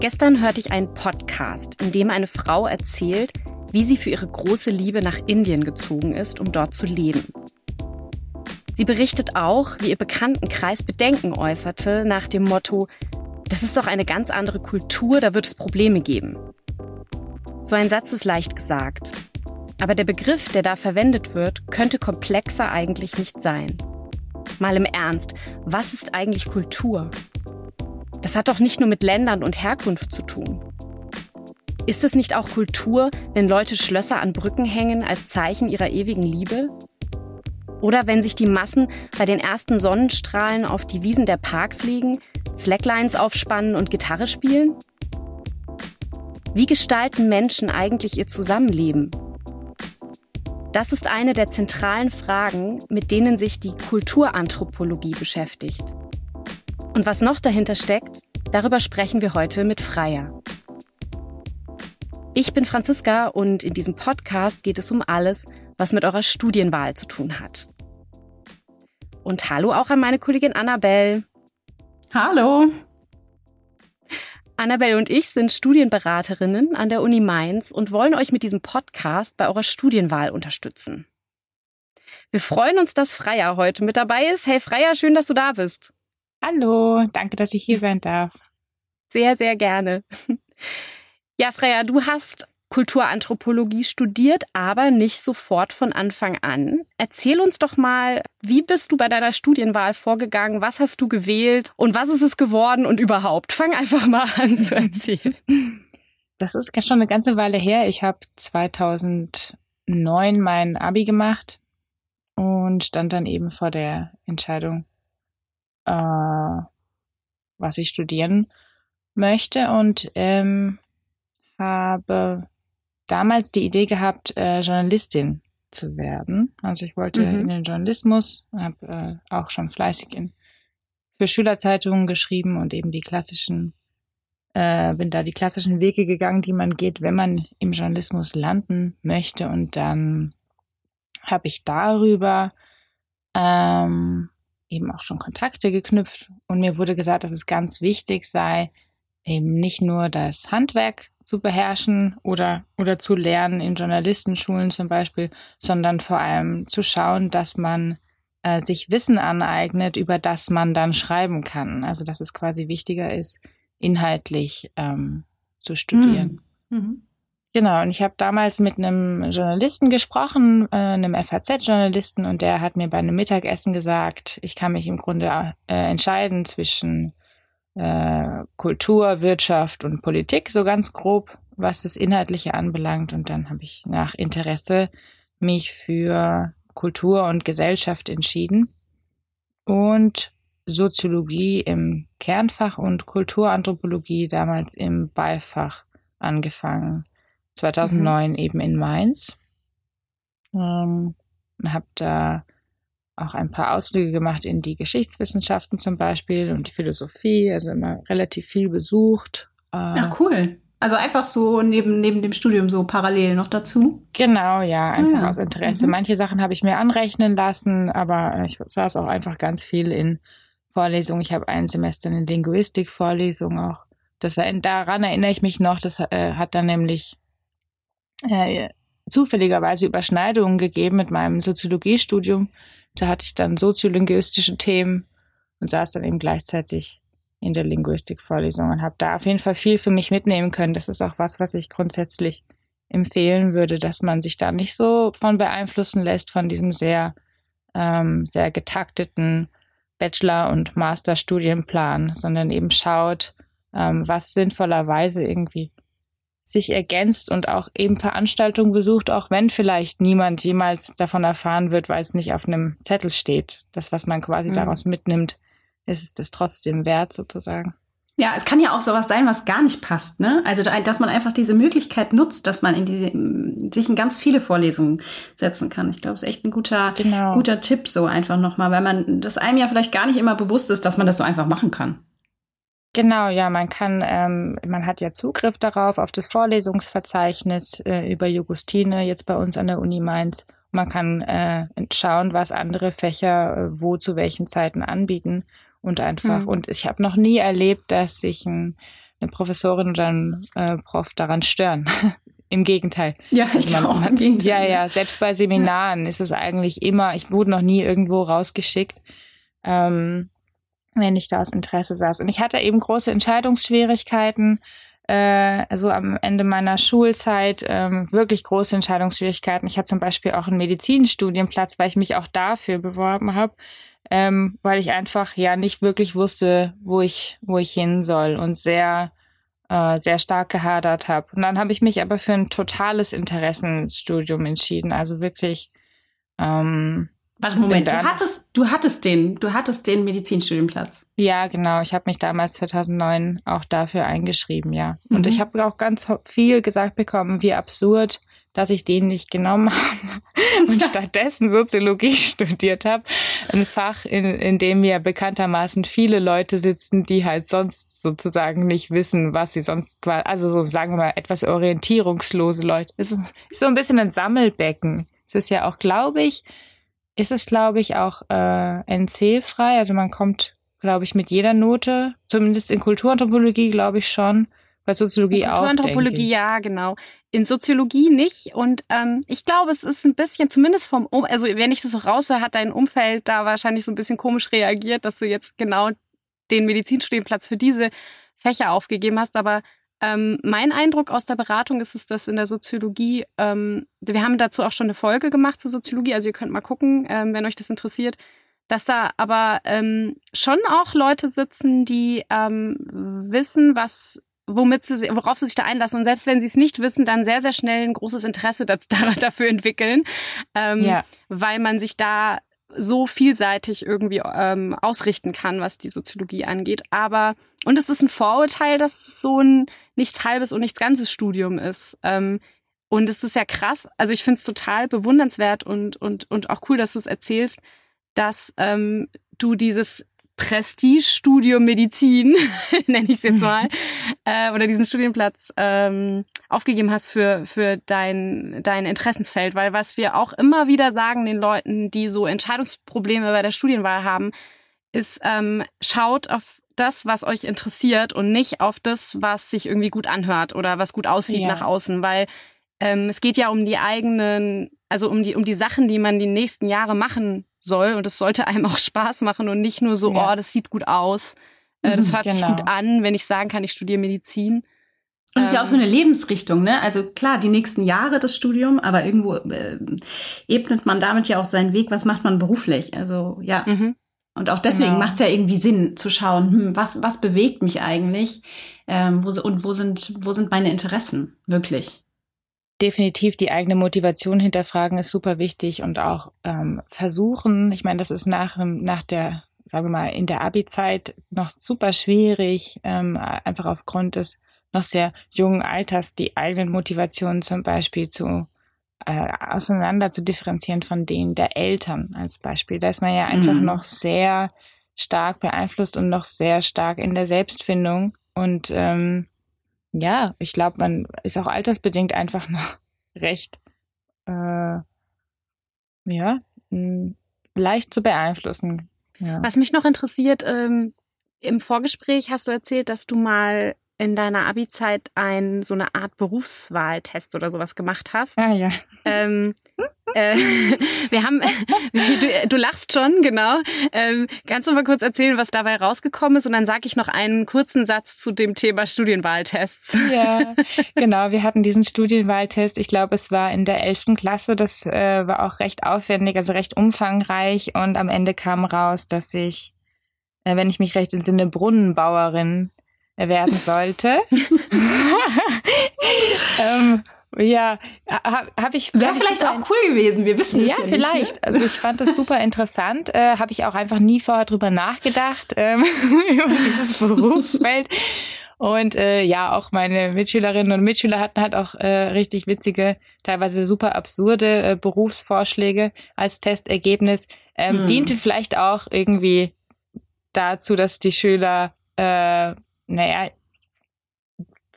Gestern hörte ich einen Podcast, in dem eine Frau erzählt, wie sie für ihre große Liebe nach Indien gezogen ist, um dort zu leben. Sie berichtet auch, wie ihr Bekanntenkreis Bedenken äußerte nach dem Motto, das ist doch eine ganz andere Kultur, da wird es Probleme geben. So ein Satz ist leicht gesagt. Aber der Begriff, der da verwendet wird, könnte komplexer eigentlich nicht sein. Mal im Ernst, was ist eigentlich Kultur? Das hat doch nicht nur mit Ländern und Herkunft zu tun. Ist es nicht auch Kultur, wenn Leute Schlösser an Brücken hängen als Zeichen ihrer ewigen Liebe? Oder wenn sich die Massen bei den ersten Sonnenstrahlen auf die Wiesen der Parks legen, Slacklines aufspannen und Gitarre spielen? Wie gestalten Menschen eigentlich ihr Zusammenleben? Das ist eine der zentralen Fragen, mit denen sich die Kulturanthropologie beschäftigt. Und was noch dahinter steckt, darüber sprechen wir heute mit Freier. Ich bin Franziska und in diesem Podcast geht es um alles, was mit eurer Studienwahl zu tun hat. Und hallo auch an meine Kollegin Annabelle. Hallo. Annabelle und ich sind Studienberaterinnen an der Uni Mainz und wollen euch mit diesem Podcast bei eurer Studienwahl unterstützen. Wir freuen uns, dass Freya heute mit dabei ist. Hey Freya, schön, dass du da bist. Hallo, danke, dass ich hier sein darf. Sehr, sehr gerne. Ja, Freya, du hast Kulturanthropologie studiert, aber nicht sofort von Anfang an. Erzähl uns doch mal, wie bist du bei deiner Studienwahl vorgegangen? Was hast du gewählt und was ist es geworden und überhaupt? Fang einfach mal an zu erzählen. Das ist schon eine ganze Weile her. Ich habe 2009 mein Abi gemacht und stand dann eben vor der Entscheidung, äh, was ich studieren möchte und ähm, habe damals die Idee gehabt, äh, Journalistin zu werden. Also ich wollte mhm. in den Journalismus, habe äh, auch schon fleißig in, für Schülerzeitungen geschrieben und eben die klassischen, äh, bin da die klassischen Wege gegangen, die man geht, wenn man im Journalismus landen möchte. Und dann habe ich darüber ähm, eben auch schon Kontakte geknüpft und mir wurde gesagt, dass es ganz wichtig sei, eben nicht nur das Handwerk zu beherrschen oder, oder zu lernen in Journalistenschulen zum Beispiel, sondern vor allem zu schauen, dass man äh, sich Wissen aneignet, über das man dann schreiben kann. Also dass es quasi wichtiger ist, inhaltlich ähm, zu studieren. Mhm. Mhm. Genau, und ich habe damals mit einem Journalisten gesprochen, äh, einem FAZ-Journalisten, und der hat mir bei einem Mittagessen gesagt, ich kann mich im Grunde äh, entscheiden zwischen äh, Kultur, Wirtschaft und Politik, so ganz grob, was das Inhaltliche anbelangt. Und dann habe ich nach Interesse mich für Kultur und Gesellschaft entschieden und Soziologie im Kernfach und Kulturanthropologie damals im Beifach angefangen. 2009 mhm. eben in Mainz. Ähm, und habe da auch ein paar Ausflüge gemacht in die Geschichtswissenschaften zum Beispiel und die Philosophie, also immer relativ viel besucht. Ach cool. Also einfach so neben, neben dem Studium so parallel noch dazu? Genau, ja, einfach ah, ja. aus Interesse. Mhm. Manche Sachen habe ich mir anrechnen lassen, aber ich saß auch einfach ganz viel in Vorlesungen. Ich habe ein Semester eine Linguistik-Vorlesung auch. Das, daran erinnere ich mich noch, das äh, hat dann nämlich äh, zufälligerweise Überschneidungen gegeben mit meinem Soziologiestudium. Da hatte ich dann soziolinguistische Themen und saß dann eben gleichzeitig in der Linguistikvorlesung und habe da auf jeden Fall viel für mich mitnehmen können. Das ist auch was, was ich grundsätzlich empfehlen würde, dass man sich da nicht so von beeinflussen lässt von diesem sehr, ähm, sehr getakteten Bachelor- und Masterstudienplan, sondern eben schaut, ähm, was sinnvollerweise irgendwie sich ergänzt und auch eben Veranstaltungen besucht, auch wenn vielleicht niemand jemals davon erfahren wird, weil es nicht auf einem Zettel steht. Das, was man quasi mhm. daraus mitnimmt, ist es das trotzdem wert sozusagen. Ja, es kann ja auch sowas sein, was gar nicht passt, ne? Also, dass man einfach diese Möglichkeit nutzt, dass man in diese, sich in ganz viele Vorlesungen setzen kann. Ich glaube, es ist echt ein guter, genau. guter Tipp so einfach nochmal, weil man, das einem ja vielleicht gar nicht immer bewusst ist, dass man das so einfach machen kann. Genau, ja, man kann, ähm, man hat ja Zugriff darauf, auf das Vorlesungsverzeichnis äh, über Jugustine, jetzt bei uns an der Uni Mainz. Man kann äh, schauen, was andere Fächer äh, wo zu welchen Zeiten anbieten und einfach. Mhm. Und ich habe noch nie erlebt, dass sich ein eine Professorin oder ein äh, Prof daran stören. Im Gegenteil. Ja, ich also man, man, Gegenteil. Ja, ja, selbst bei Seminaren ist es eigentlich immer, ich wurde noch nie irgendwo rausgeschickt, ähm, wenn ich da aus Interesse saß. Und ich hatte eben große Entscheidungsschwierigkeiten, äh, also am Ende meiner Schulzeit ähm, wirklich große Entscheidungsschwierigkeiten. Ich hatte zum Beispiel auch einen Medizinstudienplatz, weil ich mich auch dafür beworben habe, ähm, weil ich einfach ja nicht wirklich wusste, wo ich, wo ich hin soll und sehr äh, sehr stark gehadert habe. Und dann habe ich mich aber für ein totales Interessenstudium entschieden. Also wirklich. Ähm, Warte, Moment, du hattest, du hattest den, du hattest den Medizinstudienplatz. Ja, genau. Ich habe mich damals 2009 auch dafür eingeschrieben, ja. Mhm. Und ich habe auch ganz viel gesagt bekommen, wie absurd dass ich den nicht genommen habe und stattdessen Soziologie studiert habe. Ein Fach, in, in dem ja bekanntermaßen viele Leute sitzen, die halt sonst sozusagen nicht wissen, was sie sonst quasi, also so sagen wir mal etwas orientierungslose Leute. Es ist, ist so ein bisschen ein Sammelbecken. Es ist ja auch, glaube ich, ist es, glaube ich, auch äh, NC-frei. Also man kommt, glaube ich, mit jeder Note, zumindest in Kulturanthropologie, glaube ich schon, bei Soziologie auch. Kulturanthropologie, ja, genau. In Soziologie nicht. Und ähm, ich glaube, es ist ein bisschen, zumindest vom, um also wenn ich das so raushöre, hat dein Umfeld da wahrscheinlich so ein bisschen komisch reagiert, dass du jetzt genau den Medizinstudienplatz für diese Fächer aufgegeben hast. Aber ähm, mein Eindruck aus der Beratung ist es, dass in der Soziologie, ähm, wir haben dazu auch schon eine Folge gemacht zur Soziologie, also ihr könnt mal gucken, ähm, wenn euch das interessiert, dass da aber ähm, schon auch Leute sitzen, die ähm, wissen, was womit sie, worauf sie sich da einlassen. Und selbst wenn sie es nicht wissen, dann sehr, sehr schnell ein großes Interesse dafür entwickeln, ähm, ja. weil man sich da so vielseitig irgendwie ähm, ausrichten kann, was die Soziologie angeht. Aber, und es ist ein Vorurteil, dass es so ein nichts halbes und nichts ganzes Studium ist. Ähm, und es ist ja krass, also ich finde es total bewundernswert und, und, und auch cool, dass du es erzählst, dass ähm, du dieses Prestigestudium Medizin, nenne ich es jetzt mal, äh, oder diesen Studienplatz ähm, aufgegeben hast für, für dein, dein Interessensfeld. Weil was wir auch immer wieder sagen den Leuten, die so Entscheidungsprobleme bei der Studienwahl haben, ist, ähm, schaut auf das, was euch interessiert und nicht auf das, was sich irgendwie gut anhört oder was gut aussieht ja. nach außen, weil ähm, es geht ja um die eigenen, also um die, um die Sachen, die man die nächsten Jahre machen soll und es sollte einem auch Spaß machen und nicht nur so, ja. oh, das sieht gut aus, äh, das mhm, hört genau. sich gut an, wenn ich sagen kann, ich studiere Medizin. Und es ist ja auch so eine ähm, Lebensrichtung, ne? Also klar, die nächsten Jahre das Studium, aber irgendwo äh, ebnet man damit ja auch seinen Weg, was macht man beruflich? Also ja. Mhm. Und auch deswegen genau. macht es ja irgendwie Sinn zu schauen, hm, was, was bewegt mich eigentlich ähm, wo, und wo sind, wo sind meine Interessen wirklich? Definitiv die eigene Motivation hinterfragen ist super wichtig und auch ähm, versuchen, ich meine, das ist nach, nach der, sagen wir mal, in der Abi-Zeit noch super schwierig, ähm, einfach aufgrund des noch sehr jungen Alters die eigenen Motivationen zum Beispiel zu äh, auseinander zu differenzieren von denen der Eltern als Beispiel. Da ist man ja einfach mhm. noch sehr stark beeinflusst und noch sehr stark in der Selbstfindung und ähm, ja, ich glaube, man ist auch altersbedingt einfach noch recht, äh, ja, leicht zu beeinflussen. Ja. Was mich noch interessiert, ähm, im Vorgespräch hast du erzählt, dass du mal in deiner Abi-Zeit ein so eine Art Berufswahltest oder sowas gemacht hast. Ah ja. Ähm, äh, wir haben, du, du, lachst schon, genau. Ähm, kannst du mal kurz erzählen, was dabei rausgekommen ist? Und dann sage ich noch einen kurzen Satz zu dem Thema Studienwahltests. Ja, genau. Wir hatten diesen Studienwahltest. Ich glaube, es war in der elften Klasse. Das äh, war auch recht aufwendig, also recht umfangreich. Und am Ende kam raus, dass ich, äh, wenn ich mich recht entsinne, Brunnenbauerin werden sollte. ähm, ja, habe hab ich. Wäre vielleicht auch cool gewesen, wir wissen es ja, ja vielleicht. Nicht, ne? Also ich fand das super interessant. Äh, habe ich auch einfach nie vorher drüber nachgedacht, ähm, über dieses Berufsfeld. Und äh, ja, auch meine Mitschülerinnen und Mitschüler hatten halt auch äh, richtig witzige, teilweise super absurde äh, Berufsvorschläge als Testergebnis. Ähm, hm. Diente vielleicht auch irgendwie dazu, dass die Schüler, äh, naja,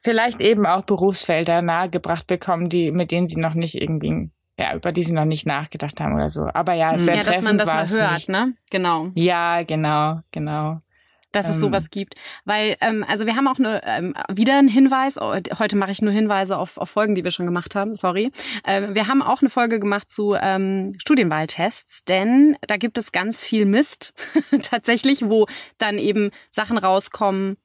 vielleicht eben auch Berufsfelder nahegebracht bekommen, die, mit denen sie noch nicht irgendwie, ja, über die sie noch nicht nachgedacht haben oder so. Aber ja, sehr ja, dass man das mal hört, nicht. ne? Genau. Ja, genau, genau. dass es ähm, sowas gibt. Weil, ähm, also wir haben auch eine, ähm, wieder einen Hinweis, oh, heute mache ich nur Hinweise auf, auf Folgen, die wir schon gemacht haben, sorry. Ähm, wir haben auch eine Folge gemacht zu ähm, Studienwahltests, denn da gibt es ganz viel Mist tatsächlich, wo dann eben Sachen rauskommen,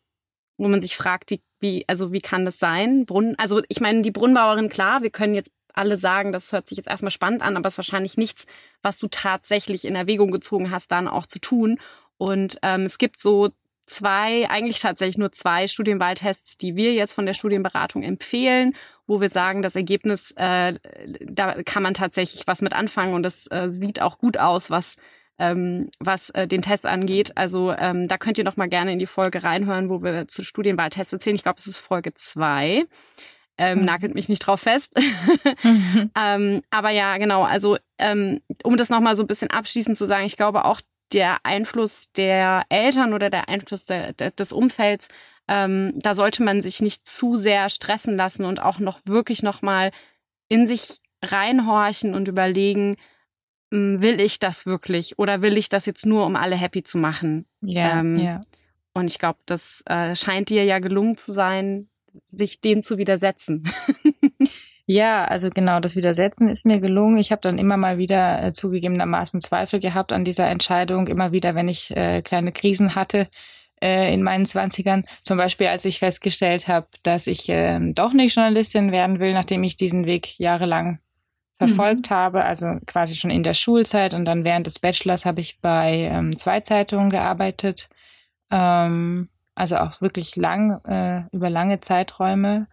wo man sich fragt, wie, wie, also wie kann das sein? Brunnen, also ich meine, die Brunnenbauerin, klar, wir können jetzt alle sagen, das hört sich jetzt erstmal spannend an, aber es ist wahrscheinlich nichts, was du tatsächlich in Erwägung gezogen hast, dann auch zu tun. Und ähm, es gibt so zwei, eigentlich tatsächlich nur zwei Studienwahltests, die wir jetzt von der Studienberatung empfehlen, wo wir sagen, das Ergebnis, äh, da kann man tatsächlich was mit anfangen und das äh, sieht auch gut aus, was ähm, was äh, den Test angeht. Also ähm, da könnt ihr noch mal gerne in die Folge reinhören, wo wir zu Studienwahltests erzählen. Ich glaube, es ist Folge zwei. Ähm, mhm. Nagelt mich nicht drauf fest. mhm. ähm, aber ja, genau. Also ähm, um das noch mal so ein bisschen abschließend zu sagen, ich glaube auch der Einfluss der Eltern oder der Einfluss der, der, des Umfelds, ähm, da sollte man sich nicht zu sehr stressen lassen und auch noch wirklich noch mal in sich reinhorchen und überlegen, will ich das wirklich oder will ich das jetzt nur, um alle happy zu machen? Ja. Ähm, yeah. Und ich glaube, das äh, scheint dir ja gelungen zu sein, sich dem zu widersetzen. Ja, also genau, das Widersetzen ist mir gelungen. Ich habe dann immer mal wieder äh, zugegebenermaßen Zweifel gehabt an dieser Entscheidung. Immer wieder, wenn ich äh, kleine Krisen hatte äh, in meinen Zwanzigern. Zum Beispiel, als ich festgestellt habe, dass ich äh, doch nicht Journalistin werden will, nachdem ich diesen Weg jahrelang verfolgt mhm. habe, also quasi schon in der Schulzeit und dann während des Bachelors habe ich bei ähm, zwei Zeitungen gearbeitet, ähm, also auch wirklich lang, äh, über lange Zeiträume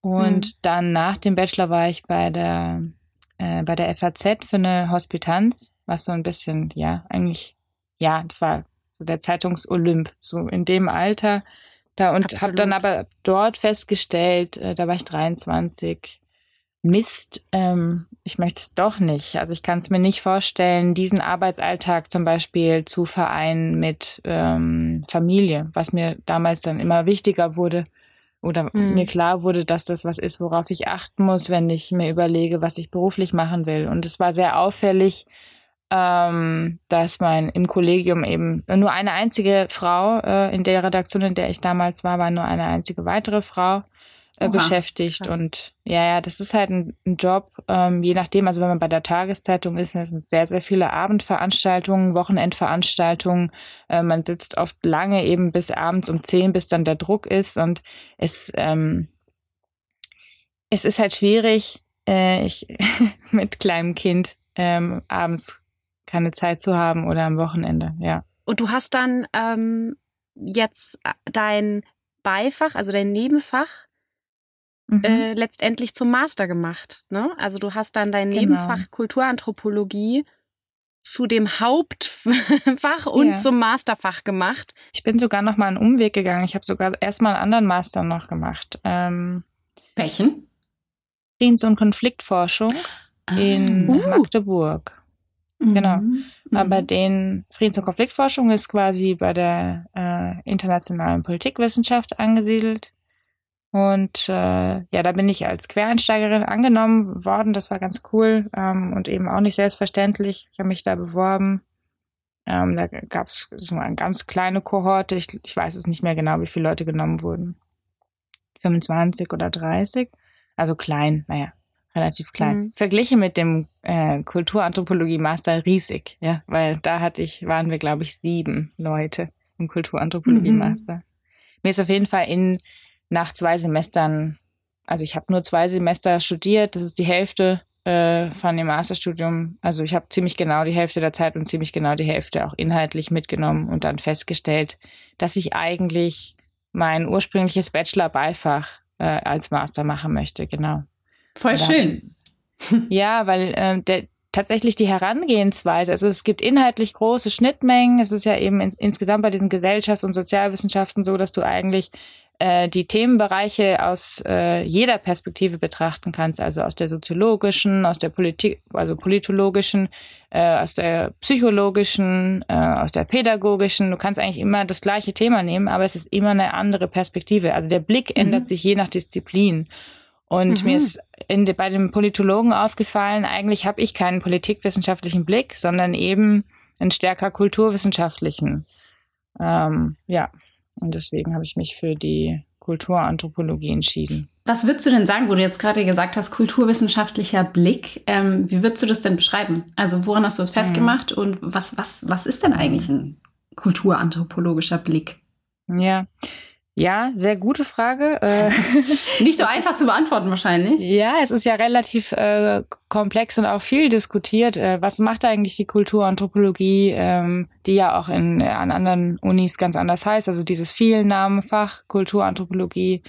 und mhm. dann nach dem Bachelor war ich bei der, äh, bei der FAZ für eine Hospitanz, was so ein bisschen, ja, eigentlich, ja, das war so der Zeitungsolymp, so in dem Alter. Da und habe dann aber dort festgestellt, äh, da war ich 23, Mist, ähm, ich möchte es doch nicht. Also ich kann es mir nicht vorstellen, diesen Arbeitsalltag zum Beispiel zu vereinen mit ähm, Familie, was mir damals dann immer wichtiger wurde oder mhm. mir klar wurde, dass das was ist, worauf ich achten muss, wenn ich mir überlege, was ich beruflich machen will. Und es war sehr auffällig, ähm, dass mein im Kollegium eben nur eine einzige Frau äh, in der Redaktion, in der ich damals war, war nur eine einzige weitere Frau äh, beschäftigt. Krass. Und ja, ja, das ist halt ein, ein Job, ähm, je nachdem, also wenn man bei der Tageszeitung ist, das sind sehr, sehr viele Abendveranstaltungen, Wochenendveranstaltungen. Äh, man sitzt oft lange eben bis abends um zehn, bis dann der Druck ist. Und es, ähm, es ist halt schwierig, äh, ich, mit kleinem Kind ähm, abends keine Zeit zu haben oder am Wochenende, ja. Und du hast dann ähm, jetzt äh, dein Beifach, also dein Nebenfach, mhm. äh, letztendlich zum Master gemacht. Ne? Also du hast dann dein genau. Nebenfach Kulturanthropologie zu dem Hauptfach und ja. zum Masterfach gemacht. Ich bin sogar noch mal einen Umweg gegangen. Ich habe sogar erstmal einen anderen Master noch gemacht. Ähm, Welchen? Friedens- und Konfliktforschung ah. in uh. Magdeburg. Genau. Mhm. Aber den Friedens- und Konfliktforschung ist quasi bei der äh, internationalen Politikwissenschaft angesiedelt. Und äh, ja, da bin ich als Quereinsteigerin angenommen worden. Das war ganz cool ähm, und eben auch nicht selbstverständlich. Ich habe mich da beworben. Ähm, da gab es so eine ganz kleine Kohorte. Ich, ich weiß es nicht mehr genau, wie viele Leute genommen wurden. 25 oder 30. Also klein, naja, relativ klein. Mhm. Verglichen mit dem äh, Kulturanthropologie-Master riesig, ja, weil da hatte ich, waren wir, glaube ich, sieben Leute im Kulturanthropologie-Master. Mhm. Mir ist auf jeden Fall in nach zwei Semestern, also ich habe nur zwei Semester studiert, das ist die Hälfte äh, von dem Masterstudium. Also ich habe ziemlich genau die Hälfte der Zeit und ziemlich genau die Hälfte auch inhaltlich mitgenommen und dann festgestellt, dass ich eigentlich mein ursprüngliches Bachelor-Beifach äh, als Master machen möchte, genau. Voll schön. ja, weil äh, der, tatsächlich die Herangehensweise, also es gibt inhaltlich große Schnittmengen. Es ist ja eben ins, insgesamt bei diesen Gesellschafts- und Sozialwissenschaften so, dass du eigentlich äh, die Themenbereiche aus äh, jeder Perspektive betrachten kannst, also aus der soziologischen, aus der Politik, also politologischen, äh, aus der psychologischen, äh, aus der pädagogischen. Du kannst eigentlich immer das gleiche Thema nehmen, aber es ist immer eine andere Perspektive. Also der Blick mhm. ändert sich je nach Disziplin. Und mhm. mir ist in, bei dem Politologen aufgefallen, eigentlich habe ich keinen politikwissenschaftlichen Blick, sondern eben einen stärker kulturwissenschaftlichen. Ähm, ja, und deswegen habe ich mich für die Kulturanthropologie entschieden. Was würdest du denn sagen, wo du jetzt gerade gesagt hast, kulturwissenschaftlicher Blick? Ähm, wie würdest du das denn beschreiben? Also woran hast du es festgemacht und was, was, was ist denn eigentlich ein kulturanthropologischer Blick? Ja, ja, sehr gute Frage. Äh, Nicht so einfach zu beantworten wahrscheinlich. Ja, es ist ja relativ äh, komplex und auch viel diskutiert. Äh, was macht eigentlich die Kulturanthropologie, ähm, die ja auch in, an anderen Unis ganz anders heißt, also dieses Vielsnamenfach Kulturanthropologie.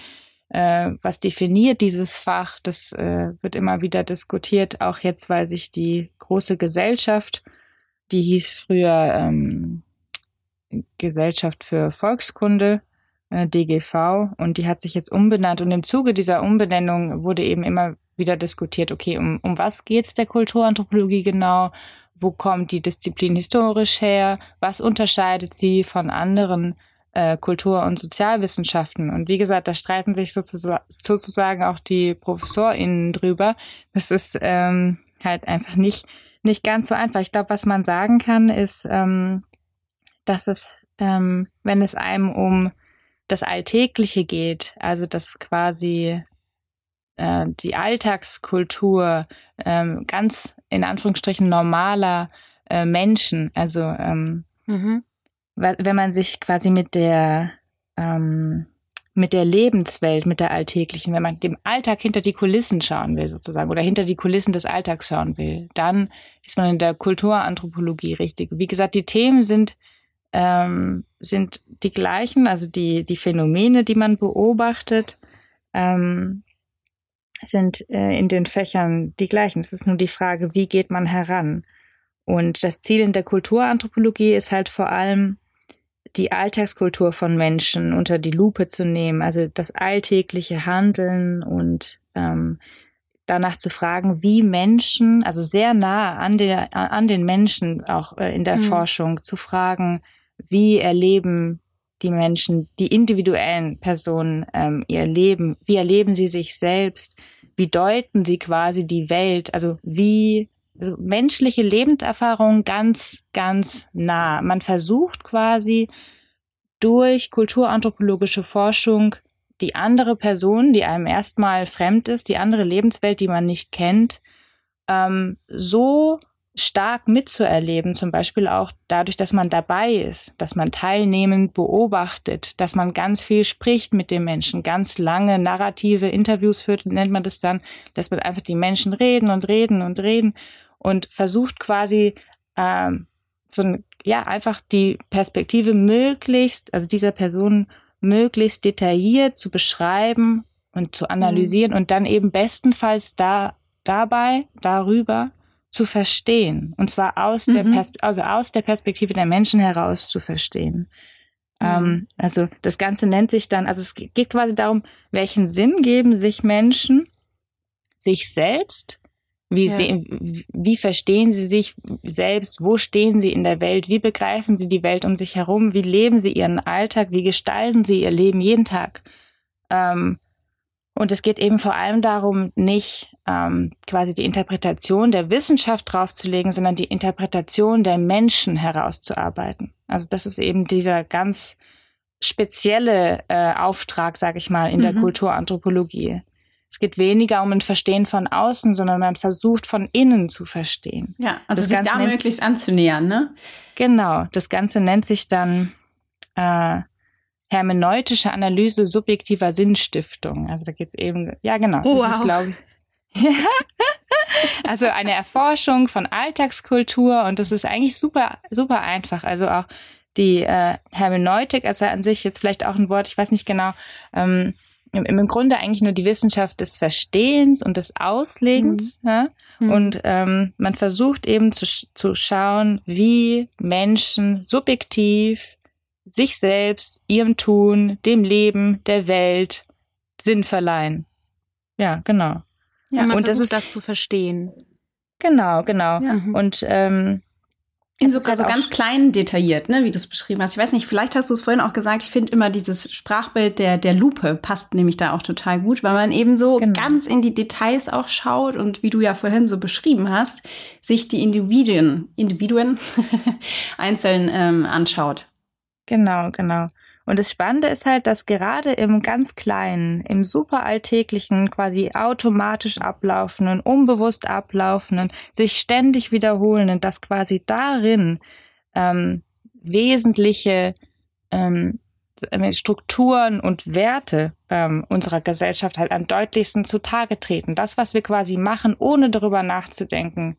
Äh, was definiert dieses Fach? Das wird immer wieder diskutiert, auch jetzt, weil sich die große Gesellschaft, die hieß früher ähm, Gesellschaft für Volkskunde, DGV, und die hat sich jetzt umbenannt. Und im Zuge dieser Umbenennung wurde eben immer wieder diskutiert, okay, um, um was geht's der Kulturanthropologie genau? Wo kommt die Disziplin historisch her? Was unterscheidet sie von anderen äh, Kultur- und Sozialwissenschaften? Und wie gesagt, da streiten sich sozusagen auch die ProfessorInnen drüber. Das ist ähm, halt einfach nicht, nicht ganz so einfach. Ich glaube, was man sagen kann, ist, ähm, dass es, ähm, wenn es einem um das Alltägliche geht, also das quasi äh, die Alltagskultur ähm, ganz in Anführungsstrichen normaler äh, Menschen, also ähm, mhm. wenn man sich quasi mit der ähm, mit der Lebenswelt, mit der alltäglichen, wenn man dem Alltag hinter die Kulissen schauen will sozusagen oder hinter die Kulissen des Alltags schauen will, dann ist man in der Kulturanthropologie richtig. Wie gesagt, die Themen sind ähm, sind die gleichen, also die, die Phänomene, die man beobachtet, ähm, sind äh, in den Fächern die gleichen. Es ist nur die Frage, wie geht man heran? Und das Ziel in der Kulturanthropologie ist halt vor allem, die Alltagskultur von Menschen unter die Lupe zu nehmen, also das alltägliche Handeln und ähm, danach zu fragen, wie Menschen, also sehr nah an, der, an den Menschen auch äh, in der mhm. Forschung zu fragen, wie erleben die Menschen, die individuellen Personen ähm, ihr Leben, wie erleben sie sich selbst, wie deuten sie quasi die Welt, also wie also menschliche Lebenserfahrung ganz, ganz nah. Man versucht quasi durch kulturanthropologische Forschung die andere Person, die einem erstmal fremd ist, die andere Lebenswelt, die man nicht kennt, ähm, so stark mitzuerleben, zum Beispiel auch dadurch, dass man dabei ist, dass man teilnehmend beobachtet, dass man ganz viel spricht mit den Menschen, ganz lange narrative Interviews führt, nennt man das dann, dass man einfach die Menschen reden und reden und reden und versucht quasi ähm, so ein, ja einfach die Perspektive möglichst, also dieser Person möglichst detailliert zu beschreiben und zu analysieren mhm. und dann eben bestenfalls da dabei darüber zu verstehen. Und zwar aus mhm. der Pers also aus der Perspektive der Menschen heraus zu verstehen. Mhm. Ähm, also das Ganze nennt sich dann, also es geht quasi darum, welchen Sinn geben sich Menschen sich selbst? Wie, ja. sehen, wie verstehen sie sich selbst? Wo stehen sie in der Welt? Wie begreifen sie die Welt um sich herum? Wie leben sie ihren Alltag? Wie gestalten sie ihr Leben jeden Tag? Ähm, und es geht eben vor allem darum, nicht ähm, quasi die Interpretation der Wissenschaft draufzulegen, sondern die Interpretation der Menschen herauszuarbeiten. Also das ist eben dieser ganz spezielle äh, Auftrag, sage ich mal, in mhm. der Kulturanthropologie. Es geht weniger um ein Verstehen von außen, sondern man versucht von innen zu verstehen. Ja, also das sich Ganze da möglichst anzunähern, ne? Genau, das Ganze nennt sich dann äh, hermeneutische Analyse subjektiver Sinnstiftung. Also da geht's eben, ja genau, oh, das wow. ist glaube ich also eine Erforschung von Alltagskultur und das ist eigentlich super, super einfach. Also auch die äh, Hermeneutik, also an sich jetzt vielleicht auch ein Wort, ich weiß nicht genau, ähm, im, im Grunde eigentlich nur die Wissenschaft des Verstehens und des Auslegens. Mhm. Ja? Mhm. Und ähm, man versucht eben zu, zu schauen, wie Menschen subjektiv sich selbst, ihrem Tun, dem Leben, der Welt Sinn verleihen. Ja, genau. Ja, man und versucht, das ist das zu verstehen. Genau, genau. Ja. Mhm. Und ähm, in so, also ganz klein detailliert, ne, wie du es beschrieben hast. Ich weiß nicht, vielleicht hast du es vorhin auch gesagt, ich finde immer dieses Sprachbild der, der Lupe passt nämlich da auch total gut, weil man eben so genau. ganz in die Details auch schaut und wie du ja vorhin so beschrieben hast, sich die Individuen, Individuen einzeln ähm, anschaut. Genau, genau. Und das Spannende ist halt, dass gerade im ganz Kleinen, im super alltäglichen, quasi automatisch ablaufenden, unbewusst ablaufenden, sich ständig wiederholenden, dass quasi darin ähm, wesentliche ähm, Strukturen und Werte ähm, unserer Gesellschaft halt am deutlichsten zutage treten. Das, was wir quasi machen, ohne darüber nachzudenken,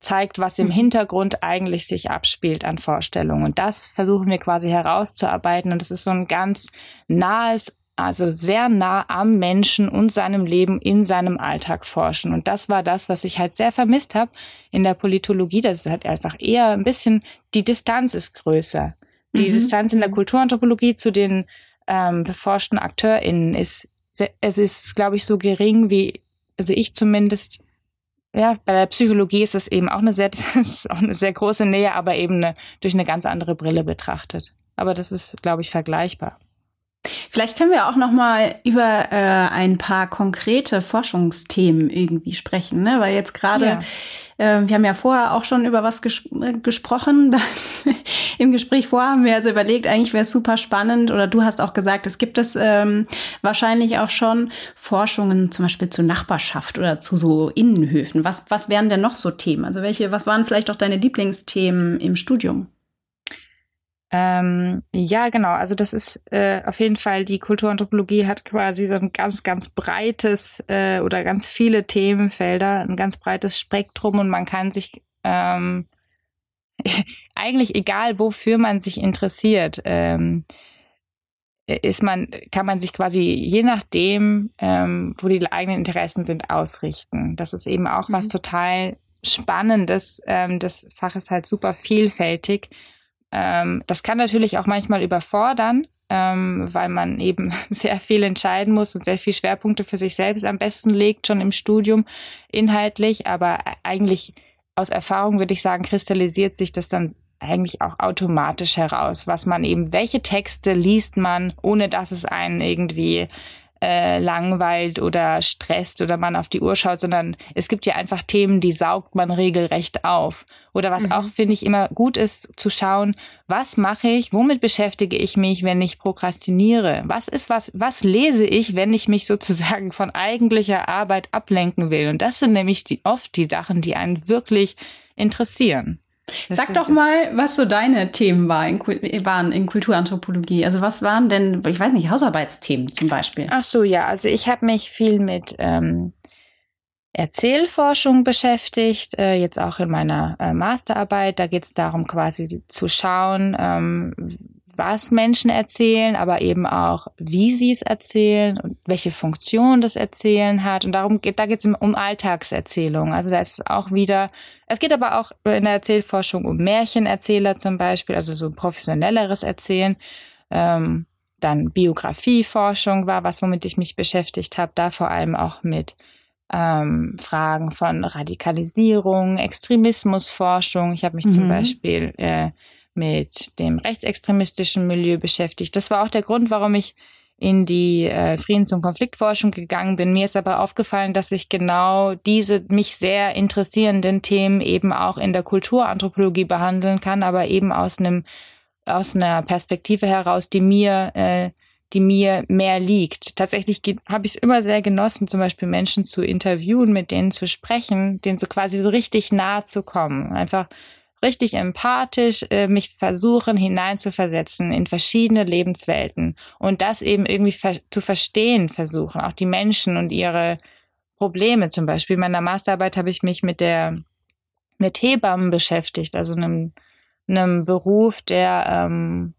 zeigt, was im mhm. Hintergrund eigentlich sich abspielt an Vorstellungen. Und das versuchen wir quasi herauszuarbeiten. Und das ist so ein ganz nahes, also sehr nah am Menschen und seinem Leben in seinem Alltag forschen. Und das war das, was ich halt sehr vermisst habe in der Politologie. Das ist halt einfach eher ein bisschen, die Distanz ist größer. Die mhm. Distanz in der Kulturanthropologie zu den ähm, beforschten AkteurInnen ist, es ist, glaube ich, so gering wie, also ich zumindest ja, bei der Psychologie ist es eben auch eine sehr, auch eine sehr große Nähe, aber eben eine, durch eine ganz andere Brille betrachtet. Aber das ist, glaube ich, vergleichbar. Vielleicht können wir auch noch mal über äh, ein paar konkrete Forschungsthemen irgendwie sprechen, ne? Weil jetzt gerade ja. Äh, wir haben ja vorher auch schon über was ges äh, gesprochen. Im Gespräch vorher haben wir also überlegt, eigentlich wäre es super spannend. Oder du hast auch gesagt, es gibt es ähm, wahrscheinlich auch schon Forschungen, zum Beispiel zur Nachbarschaft oder zu so Innenhöfen. Was was wären denn noch so Themen? Also welche? Was waren vielleicht auch deine Lieblingsthemen im Studium? Ähm, ja, genau. Also das ist äh, auf jeden Fall, die Kulturanthropologie hat quasi so ein ganz, ganz breites äh, oder ganz viele Themenfelder, ein ganz breites Spektrum und man kann sich ähm, eigentlich egal, wofür man sich interessiert, ähm, ist man, kann man sich quasi je nachdem, ähm, wo die eigenen Interessen sind, ausrichten. Das ist eben auch mhm. was total Spannendes. Ähm, das Fach ist halt super vielfältig ähm, das kann natürlich auch manchmal überfordern, ähm, weil man eben sehr viel entscheiden muss und sehr viel Schwerpunkte für sich selbst am besten legt, schon im Studium inhaltlich. Aber eigentlich aus Erfahrung würde ich sagen, kristallisiert sich das dann eigentlich auch automatisch heraus, was man eben, welche Texte liest man, ohne dass es einen irgendwie äh, langweilt oder stresst oder man auf die Uhr schaut, sondern es gibt ja einfach Themen, die saugt man regelrecht auf. Oder was mhm. auch, finde ich, immer gut ist, zu schauen, was mache ich, womit beschäftige ich mich, wenn ich prokrastiniere? Was ist was, was lese ich, wenn ich mich sozusagen von eigentlicher Arbeit ablenken will? Und das sind nämlich die, oft die Sachen, die einen wirklich interessieren. Sag doch mal, was so deine Themen war in, waren in Kulturanthropologie. Also was waren denn, ich weiß nicht, Hausarbeitsthemen zum Beispiel? Ach so, ja. Also ich habe mich viel mit ähm, Erzählforschung beschäftigt, äh, jetzt auch in meiner äh, Masterarbeit. Da geht es darum, quasi zu schauen, ähm, was Menschen erzählen, aber eben auch, wie sie es erzählen und welche Funktion das Erzählen hat. Und darum geht, da geht es um Alltagserzählung. Also da ist auch wieder, es geht aber auch in der Erzählforschung um Märchenerzähler zum Beispiel, also so professionelleres Erzählen. Ähm, dann Biografieforschung war was, womit ich mich beschäftigt habe, da vor allem auch mit ähm, Fragen von Radikalisierung, Extremismusforschung. Ich habe mich mhm. zum Beispiel äh, mit dem rechtsextremistischen Milieu beschäftigt. Das war auch der Grund, warum ich in die äh, Friedens- und Konfliktforschung gegangen bin. Mir ist aber aufgefallen, dass ich genau diese mich sehr interessierenden Themen eben auch in der Kulturanthropologie behandeln kann, aber eben aus einem aus einer Perspektive heraus, die mir äh, die mir mehr liegt. Tatsächlich habe ich es immer sehr genossen, zum Beispiel Menschen zu interviewen, mit denen zu sprechen, denen so quasi so richtig nahe zu kommen. Einfach richtig empathisch äh, mich versuchen hineinzuversetzen in verschiedene Lebenswelten und das eben irgendwie ver zu verstehen versuchen, auch die Menschen und ihre Probleme zum Beispiel. In meiner Masterarbeit habe ich mich mit der mit Hebammen beschäftigt, also einem, einem Beruf, der ähm,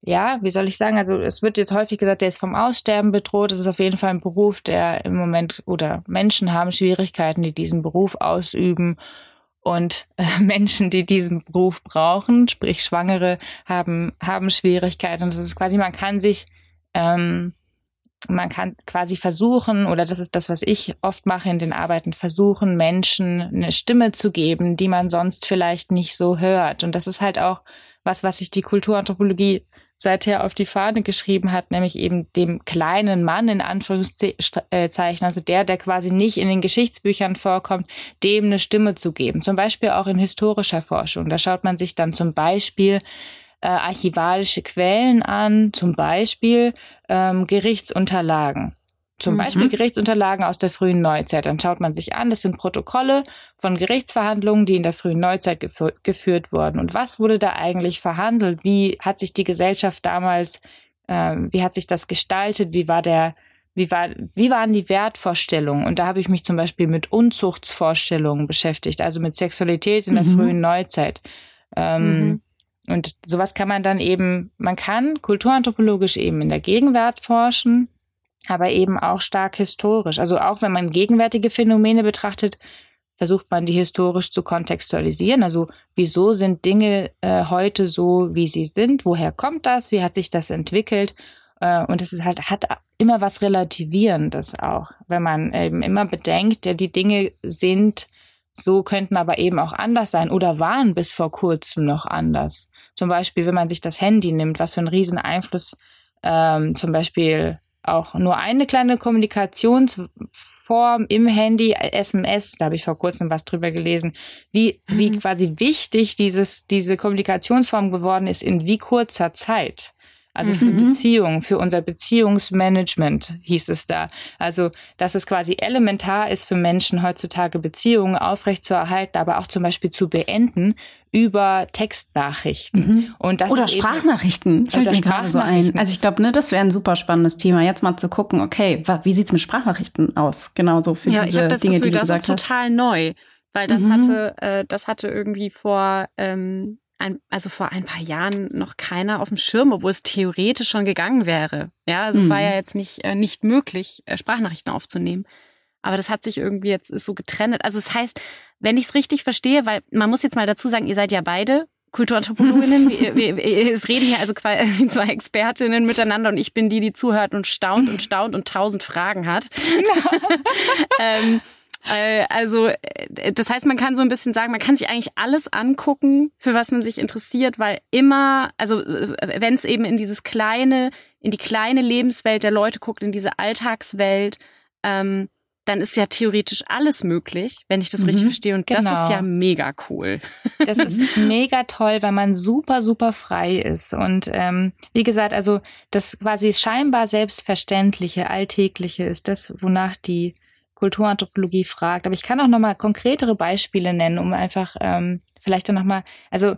ja, wie soll ich sagen, also es wird jetzt häufig gesagt, der ist vom Aussterben bedroht. Es ist auf jeden Fall ein Beruf, der im Moment oder Menschen haben Schwierigkeiten, die diesen Beruf ausüben und äh, Menschen, die diesen Beruf brauchen, sprich Schwangere, haben, haben Schwierigkeiten. Und das ist quasi, man kann sich, ähm, man kann quasi versuchen, oder das ist das, was ich oft mache in den Arbeiten, versuchen, Menschen eine Stimme zu geben, die man sonst vielleicht nicht so hört. Und das ist halt auch was, was sich die Kulturanthropologie seither auf die Fahne geschrieben hat, nämlich eben dem kleinen Mann in Anführungszeichen, also der, der quasi nicht in den Geschichtsbüchern vorkommt, dem eine Stimme zu geben. Zum Beispiel auch in historischer Forschung. Da schaut man sich dann zum Beispiel äh, archivalische Quellen an, zum Beispiel ähm, Gerichtsunterlagen. Zum mhm. Beispiel Gerichtsunterlagen aus der frühen Neuzeit. Dann schaut man sich an, das sind Protokolle von Gerichtsverhandlungen, die in der frühen Neuzeit gefü geführt wurden. Und was wurde da eigentlich verhandelt? Wie hat sich die Gesellschaft damals, äh, wie hat sich das gestaltet? Wie war der, wie war, wie waren die Wertvorstellungen? Und da habe ich mich zum Beispiel mit Unzuchtsvorstellungen beschäftigt, also mit Sexualität in der mhm. frühen Neuzeit. Ähm, mhm. Und sowas kann man dann eben, man kann kulturanthropologisch eben in der Gegenwart forschen, aber eben auch stark historisch. Also auch wenn man gegenwärtige Phänomene betrachtet, versucht man die historisch zu kontextualisieren. Also wieso sind Dinge äh, heute so, wie sie sind? Woher kommt das? Wie hat sich das entwickelt? Äh, und es ist halt, hat immer was Relativierendes auch, wenn man eben immer bedenkt, ja, die Dinge sind so, könnten aber eben auch anders sein oder waren bis vor kurzem noch anders. Zum Beispiel, wenn man sich das Handy nimmt, was für einen riesen Einfluss ähm, zum Beispiel auch nur eine kleine Kommunikationsform im Handy, SMS, da habe ich vor kurzem was drüber gelesen, wie, wie mhm. quasi wichtig dieses, diese Kommunikationsform geworden ist in wie kurzer Zeit. Also für mhm. Beziehungen, für unser Beziehungsmanagement hieß es da. Also, dass es quasi elementar ist für Menschen heutzutage Beziehungen aufrechtzuerhalten, aber auch zum Beispiel zu beenden über Textnachrichten. Mhm. Und das oder Sprachnachrichten, fällt mir gerade so ein. Also ich glaube, ne, das wäre ein super spannendes Thema, jetzt mal zu gucken, okay, wie sieht's mit Sprachnachrichten aus? Genauso für ja, diese das Dinge, Gefühl, die du gesagt hast. Das ist total neu, weil das mhm. hatte, äh, das hatte irgendwie vor ähm, ein, also vor ein paar Jahren noch keiner auf dem Schirm, obwohl es theoretisch schon gegangen wäre. Ja, also mhm. es war ja jetzt nicht, äh, nicht möglich, äh, Sprachnachrichten aufzunehmen. Aber das hat sich irgendwie jetzt ist so getrennt. Also es das heißt, wenn ich es richtig verstehe, weil man muss jetzt mal dazu sagen, ihr seid ja beide Kulturanthropologinnen. wir, wir, wir, es reden hier also quasi zwei Expertinnen miteinander und ich bin die, die zuhört und staunt und staunt und tausend Fragen hat. ähm, äh, also, äh, das heißt, man kann so ein bisschen sagen, man kann sich eigentlich alles angucken, für was man sich interessiert, weil immer, also äh, wenn es eben in dieses kleine, in die kleine Lebenswelt der Leute guckt, in diese Alltagswelt, ähm, dann ist ja theoretisch alles möglich, wenn ich das mhm, richtig verstehe. Und genau. das ist ja mega cool. Das ist mega toll, weil man super, super frei ist. Und ähm, wie gesagt, also das quasi scheinbar Selbstverständliche, Alltägliche ist das, wonach die Kulturanthropologie fragt. Aber ich kann auch nochmal konkretere Beispiele nennen, um einfach ähm, vielleicht dann nochmal, also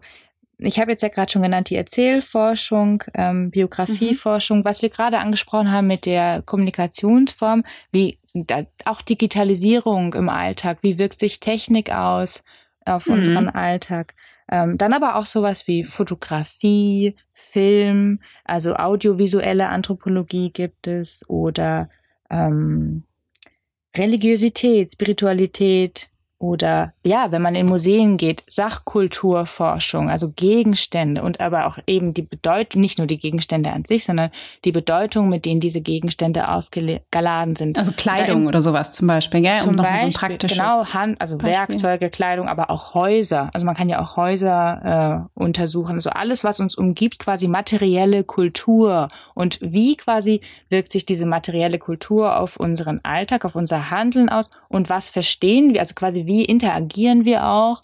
ich habe jetzt ja gerade schon genannt, die Erzählforschung, ähm, Biografieforschung, mhm. was wir gerade angesprochen haben mit der Kommunikationsform, wie da, auch Digitalisierung im Alltag, wie wirkt sich Technik aus auf mhm. unseren Alltag. Ähm, dann aber auch sowas wie Fotografie, Film, also audiovisuelle Anthropologie gibt es oder ähm, Religiosität, Spiritualität, oder ja, wenn man in Museen geht, Sachkulturforschung, also Gegenstände und aber auch eben die Bedeutung, nicht nur die Gegenstände an sich, sondern die Bedeutung, mit denen diese Gegenstände aufgeladen sind. Also Kleidung oder, oder sowas zum Beispiel, gell? Zum um Beispiel, so ein praktisches genau, Hand, also Beispiel. Werkzeuge, Kleidung, aber auch Häuser. Also man kann ja auch Häuser äh, untersuchen. Also alles, was uns umgibt, quasi materielle Kultur und wie quasi wirkt sich diese materielle Kultur auf unseren Alltag, auf unser Handeln aus und was verstehen wir, also quasi wie interagieren wir auch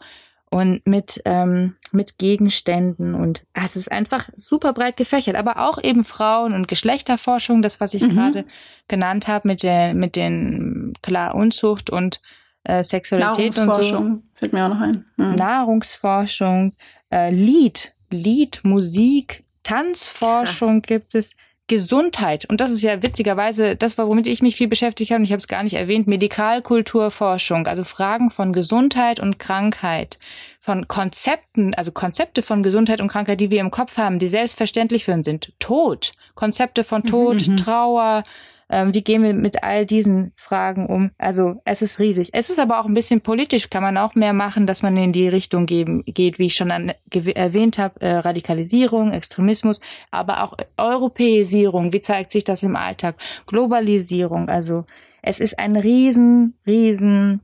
und mit, ähm, mit Gegenständen und ah, es ist einfach super breit gefächert, aber auch eben Frauen- und Geschlechterforschung, das, was ich mhm. gerade genannt habe, mit der, mit den, klar, Unzucht und äh, Sexualität und so. fällt mir auch noch ein. Mhm. Nahrungsforschung, äh, Lied, Lied, Musik, Tanzforschung Krass. gibt es. Gesundheit, und das ist ja witzigerweise das, womit ich mich viel beschäftigt habe, und ich habe es gar nicht erwähnt, Medikalkulturforschung, also Fragen von Gesundheit und Krankheit, von Konzepten, also Konzepte von Gesundheit und Krankheit, die wir im Kopf haben, die selbstverständlich für uns sind. Tod, Konzepte von mhm, Tod, mhm, Trauer, ähm, wie gehen wir mit all diesen Fragen um? Also es ist riesig. Es ist aber auch ein bisschen politisch, kann man auch mehr machen, dass man in die Richtung geben, geht, wie ich schon an, erwähnt habe, äh, Radikalisierung, Extremismus, aber auch Europäisierung. Wie zeigt sich das im Alltag? Globalisierung. Also es ist ein riesen, riesen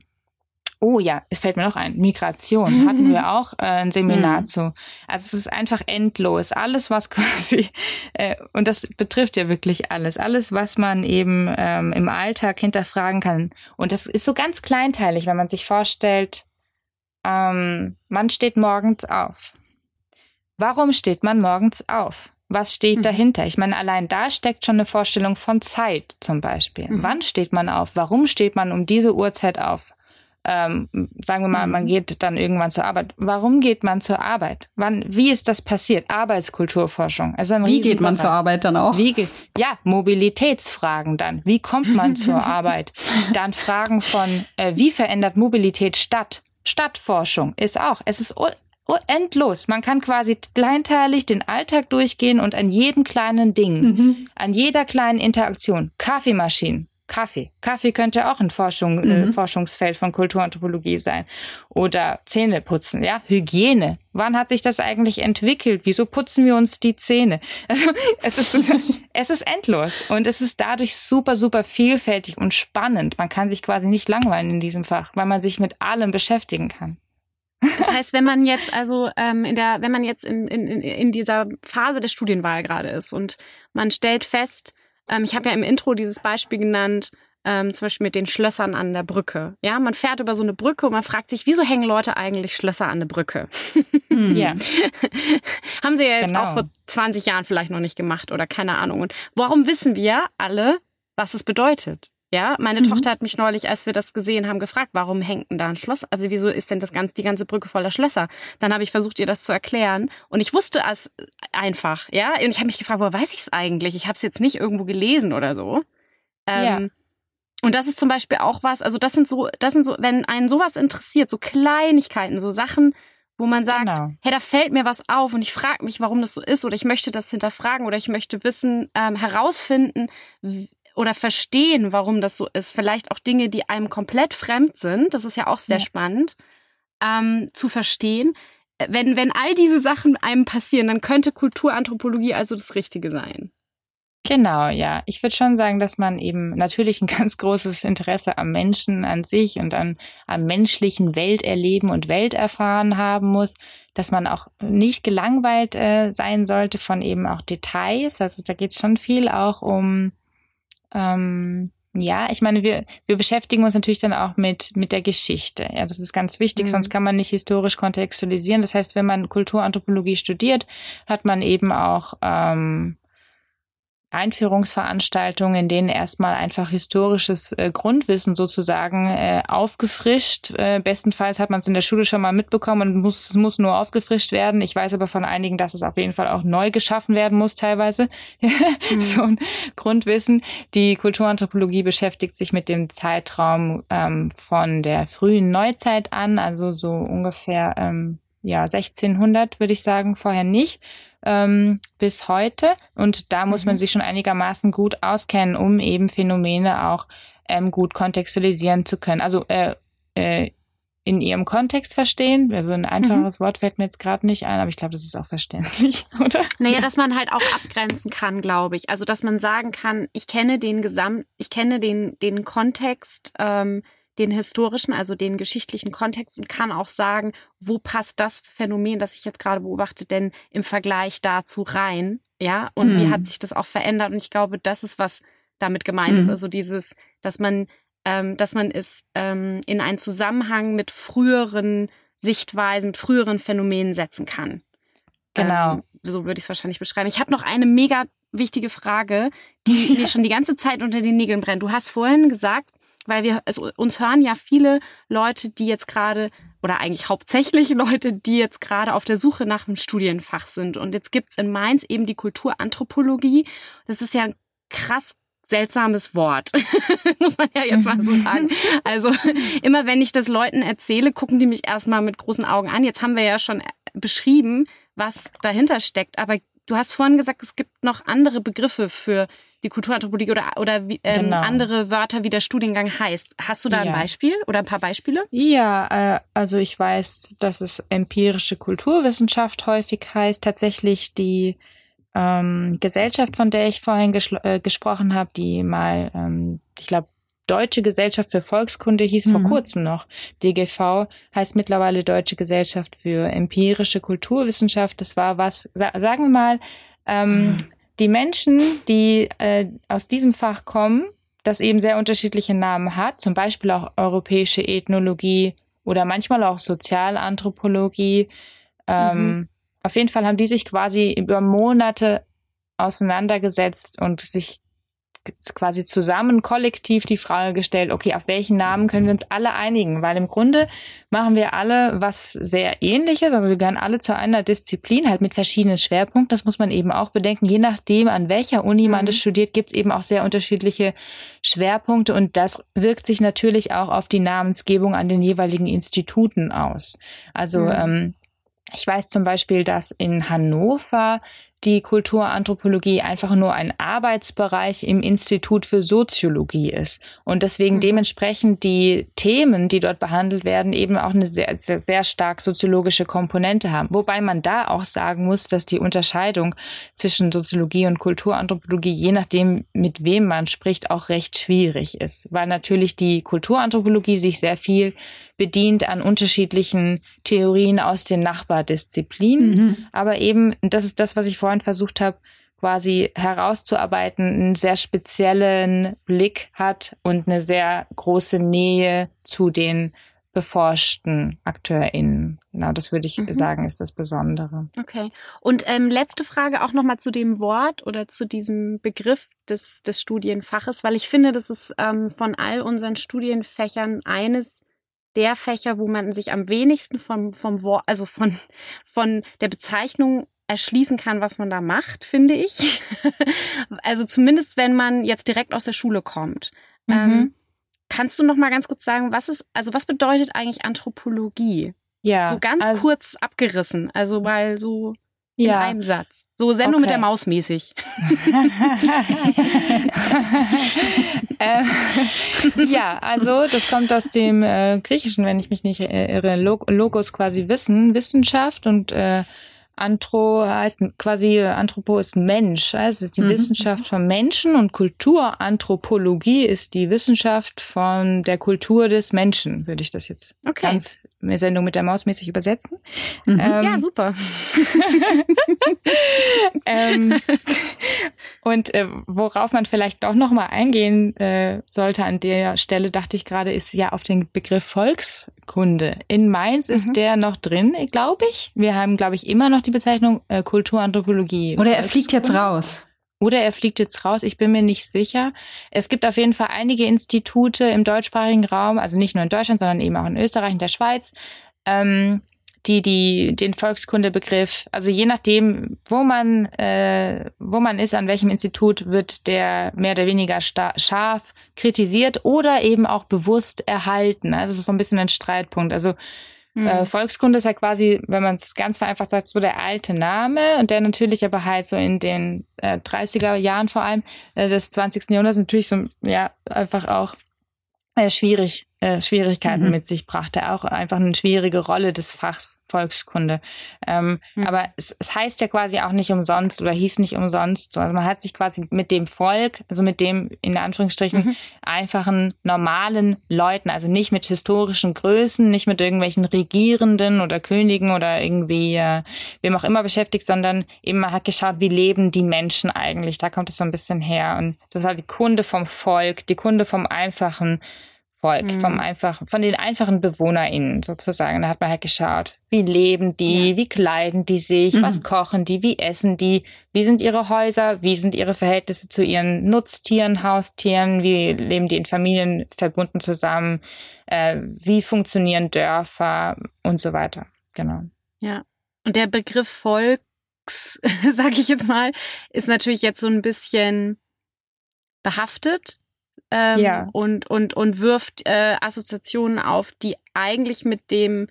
Oh ja, es fällt mir noch ein. Migration hatten wir auch äh, ein Seminar mhm. zu. Also es ist einfach endlos. Alles, was quasi, äh, und das betrifft ja wirklich alles, alles, was man eben ähm, im Alltag hinterfragen kann. Und das ist so ganz kleinteilig, wenn man sich vorstellt, ähm, man steht morgens auf. Warum steht man morgens auf? Was steht mhm. dahinter? Ich meine, allein da steckt schon eine Vorstellung von Zeit zum Beispiel. Mhm. Wann steht man auf? Warum steht man um diese Uhrzeit auf? Ähm, sagen wir mal, man mhm. geht dann irgendwann zur Arbeit. Warum geht man zur Arbeit? Wann, wie ist das passiert? Arbeitskulturforschung. Also wie geht man zur Arbeit dann auch? Wie, ja, Mobilitätsfragen dann. Wie kommt man zur Arbeit? Dann Fragen von, äh, wie verändert Mobilität Stadt? Stadtforschung ist auch. Es ist endlos. Man kann quasi kleinteilig den Alltag durchgehen und an jedem kleinen Ding, mhm. an jeder kleinen Interaktion, Kaffeemaschinen, Kaffee. Kaffee könnte auch ein Forschung, äh, mhm. äh, Forschungsfeld von Kulturanthropologie sein. Oder Zähne putzen, ja. Hygiene. Wann hat sich das eigentlich entwickelt? Wieso putzen wir uns die Zähne? Also, es ist, es ist endlos. Und es ist dadurch super, super vielfältig und spannend. Man kann sich quasi nicht langweilen in diesem Fach, weil man sich mit allem beschäftigen kann. Das heißt, wenn man jetzt also ähm, in der, wenn man jetzt in, in, in dieser Phase der Studienwahl gerade ist und man stellt fest, ähm, ich habe ja im Intro dieses Beispiel genannt, ähm, zum Beispiel mit den Schlössern an der Brücke. Ja, man fährt über so eine Brücke und man fragt sich, wieso hängen Leute eigentlich Schlösser an der Brücke? Hm. Ja. Haben sie ja jetzt genau. auch vor 20 Jahren vielleicht noch nicht gemacht oder keine Ahnung. Und warum wissen wir alle, was es bedeutet? Ja, meine mhm. Tochter hat mich neulich, als wir das gesehen haben, gefragt, warum hängt denn da ein Schloss? Also wieso ist denn das ganze, die ganze Brücke voller Schlösser? Dann habe ich versucht, ihr das zu erklären und ich wusste es einfach, ja. Und ich habe mich gefragt, woher weiß ich es eigentlich? Ich habe es jetzt nicht irgendwo gelesen oder so. Ähm, ja. Und das ist zum Beispiel auch was, also das sind so, das sind so, wenn einen sowas interessiert, so Kleinigkeiten, so Sachen, wo man sagt, genau. hey, da fällt mir was auf und ich frage mich, warum das so ist oder ich möchte das hinterfragen oder ich möchte wissen, ähm, herausfinden, oder verstehen, warum das so ist. Vielleicht auch Dinge, die einem komplett fremd sind. Das ist ja auch sehr ja. spannend ähm, zu verstehen. Wenn, wenn all diese Sachen einem passieren, dann könnte Kulturanthropologie also das Richtige sein. Genau, ja. Ich würde schon sagen, dass man eben natürlich ein ganz großes Interesse am Menschen an sich und an, am menschlichen Welterleben und Welterfahren haben muss, dass man auch nicht gelangweilt äh, sein sollte von eben auch Details. Also da geht es schon viel auch um ähm, ja, ich meine, wir, wir beschäftigen uns natürlich dann auch mit, mit der Geschichte. Ja, das ist ganz wichtig, mhm. sonst kann man nicht historisch kontextualisieren. Das heißt, wenn man Kulturanthropologie studiert, hat man eben auch ähm, Einführungsveranstaltungen, in denen erstmal einfach historisches äh, Grundwissen sozusagen äh, aufgefrischt. Äh, bestenfalls hat man es in der Schule schon mal mitbekommen und muss, es muss nur aufgefrischt werden. Ich weiß aber von einigen, dass es auf jeden Fall auch neu geschaffen werden muss teilweise. mhm. So ein Grundwissen. Die Kulturanthropologie beschäftigt sich mit dem Zeitraum ähm, von der frühen Neuzeit an, also so ungefähr ähm, ja 1600 würde ich sagen, vorher nicht ähm, bis heute. Und da muss mhm. man sich schon einigermaßen gut auskennen, um eben Phänomene auch ähm, gut kontextualisieren zu können. Also äh, äh, in ihrem Kontext verstehen. Also ein einfaches mhm. Wort fällt mir jetzt gerade nicht ein, aber ich glaube, das ist auch verständlich, oder? Naja, dass man halt auch abgrenzen kann, glaube ich. Also dass man sagen kann, ich kenne den Gesamt, ich kenne den, den Kontext, ähm, den historischen, also den geschichtlichen Kontext und kann auch sagen, wo passt das Phänomen, das ich jetzt gerade beobachte, denn im Vergleich dazu rein, ja, und mhm. wie hat sich das auch verändert und ich glaube, das ist was damit gemeint mhm. ist, also dieses, dass man, ähm, dass man es ähm, in einen Zusammenhang mit früheren Sichtweisen, mit früheren Phänomenen setzen kann. Genau. Ähm, so würde ich es wahrscheinlich beschreiben. Ich habe noch eine mega wichtige Frage, die mir schon die ganze Zeit unter den Nägeln brennt. Du hast vorhin gesagt, weil wir also uns hören ja viele Leute, die jetzt gerade oder eigentlich hauptsächlich Leute, die jetzt gerade auf der Suche nach einem Studienfach sind. Und jetzt gibt's in Mainz eben die Kulturanthropologie. Das ist ja ein krass seltsames Wort, muss man ja jetzt mal so sagen. Also immer wenn ich das Leuten erzähle, gucken die mich erstmal mit großen Augen an. Jetzt haben wir ja schon beschrieben, was dahinter steckt. Aber du hast vorhin gesagt, es gibt noch andere Begriffe für die Kulturanthropologie oder, oder ähm, genau. andere Wörter, wie der Studiengang heißt. Hast du da ein Beispiel oder ein paar Beispiele? Ja, äh, also ich weiß, dass es empirische Kulturwissenschaft häufig heißt. Tatsächlich die ähm, Gesellschaft, von der ich vorhin äh, gesprochen habe, die mal, ähm, ich glaube, Deutsche Gesellschaft für Volkskunde hieß mhm. vor kurzem noch. DGV heißt mittlerweile Deutsche Gesellschaft für empirische Kulturwissenschaft. Das war was, sa sagen wir mal, ähm, die Menschen, die äh, aus diesem Fach kommen, das eben sehr unterschiedliche Namen hat, zum Beispiel auch europäische Ethnologie oder manchmal auch Sozialanthropologie, ähm, mhm. auf jeden Fall haben die sich quasi über Monate auseinandergesetzt und sich quasi zusammen kollektiv die Frage gestellt, okay, auf welchen Namen können wir uns alle einigen? Weil im Grunde machen wir alle was sehr ähnliches, also wir gehören alle zu einer Disziplin, halt mit verschiedenen Schwerpunkten. Das muss man eben auch bedenken. Je nachdem, an welcher Uni man mhm. das studiert, gibt es eben auch sehr unterschiedliche Schwerpunkte und das wirkt sich natürlich auch auf die Namensgebung an den jeweiligen Instituten aus. Also mhm. ähm, ich weiß zum Beispiel, dass in Hannover die Kulturanthropologie einfach nur ein Arbeitsbereich im Institut für Soziologie ist und deswegen mhm. dementsprechend die Themen, die dort behandelt werden, eben auch eine sehr, sehr, sehr stark soziologische Komponente haben. Wobei man da auch sagen muss, dass die Unterscheidung zwischen Soziologie und Kulturanthropologie, je nachdem, mit wem man spricht, auch recht schwierig ist, weil natürlich die Kulturanthropologie sich sehr viel bedient an unterschiedlichen Theorien aus den Nachbardisziplinen. Mhm. Aber eben, das ist das, was ich vorhin versucht habe, quasi herauszuarbeiten, einen sehr speziellen Blick hat und eine sehr große Nähe zu den beforschten AkteurInnen. Genau, das würde ich mhm. sagen, ist das Besondere. Okay. Und ähm, letzte Frage auch nochmal zu dem Wort oder zu diesem Begriff des, des Studienfaches, weil ich finde, das ist ähm, von all unseren Studienfächern eines der Fächer, wo man sich am wenigsten vom, vom Wort, also von, von der Bezeichnung erschließen kann, was man da macht, finde ich. also zumindest, wenn man jetzt direkt aus der Schule kommt. Mhm. Ähm, kannst du noch mal ganz kurz sagen, was ist, also was bedeutet eigentlich Anthropologie? Ja. So ganz also, kurz abgerissen. Also weil so in ja. einem Satz. So Sendung okay. mit der Maus mäßig. äh, ja, also das kommt aus dem äh, Griechischen, wenn ich mich nicht irre. Logos quasi Wissen, Wissenschaft und äh, Anthro heißt quasi Anthropo ist Mensch. Es ist die mhm. Wissenschaft vom Menschen und Kulturanthropologie ist die Wissenschaft von der Kultur des Menschen, würde ich das jetzt okay. ganz Sendung mit der Maus mäßig übersetzen. Mhm. Ähm, ja, super. ähm, und äh, worauf man vielleicht doch noch mal eingehen äh, sollte an der Stelle, dachte ich gerade, ist ja auf den Begriff Volkskunde. In Mainz mhm. ist der noch drin, glaube ich. Wir haben, glaube ich, immer noch die Bezeichnung äh, Kulturanthropologie. Oder er fliegt jetzt raus. Oder er fliegt jetzt raus, ich bin mir nicht sicher. Es gibt auf jeden Fall einige Institute im deutschsprachigen Raum, also nicht nur in Deutschland, sondern eben auch in Österreich und der Schweiz, ähm, die, die den Volkskundebegriff, also je nachdem, wo man, äh, wo man ist, an welchem Institut, wird der mehr oder weniger scharf kritisiert oder eben auch bewusst erhalten. Das ist so ein bisschen ein Streitpunkt. Also Mhm. Äh, Volkskunde ist ja quasi, wenn man es ganz vereinfacht sagt, so der alte Name und der natürlich aber halt so in den äh, 30er Jahren vor allem äh, des 20. Jahrhunderts natürlich so, ja, einfach auch äh, schwierig äh, Schwierigkeiten mhm. mit sich brachte, auch einfach eine schwierige Rolle des Fachs Volkskunde. Ähm, mhm. Aber es, es heißt ja quasi auch nicht umsonst oder hieß nicht umsonst so. Also man hat sich quasi mit dem Volk, also mit dem in Anführungsstrichen mhm. einfachen normalen Leuten, also nicht mit historischen Größen, nicht mit irgendwelchen Regierenden oder Königen oder irgendwie äh, wem auch immer beschäftigt, sondern eben man hat geschaut, wie leben die Menschen eigentlich. Da kommt es so ein bisschen her. Und das war die Kunde vom Volk, die Kunde vom einfachen Volk, mhm. vom einfachen, von den einfachen BewohnerInnen sozusagen. Da hat man halt geschaut, wie leben die, ja. wie kleiden die sich, mhm. was kochen die, wie essen die, wie sind ihre Häuser, wie sind ihre Verhältnisse zu ihren Nutztieren, Haustieren, wie leben die in Familien verbunden zusammen, äh, wie funktionieren Dörfer und so weiter. Genau. Ja. Und der Begriff Volks, sag ich jetzt mal, ist natürlich jetzt so ein bisschen behaftet ähm, ja. und, und, und wirft äh, Assoziationen auf, die eigentlich mit dem,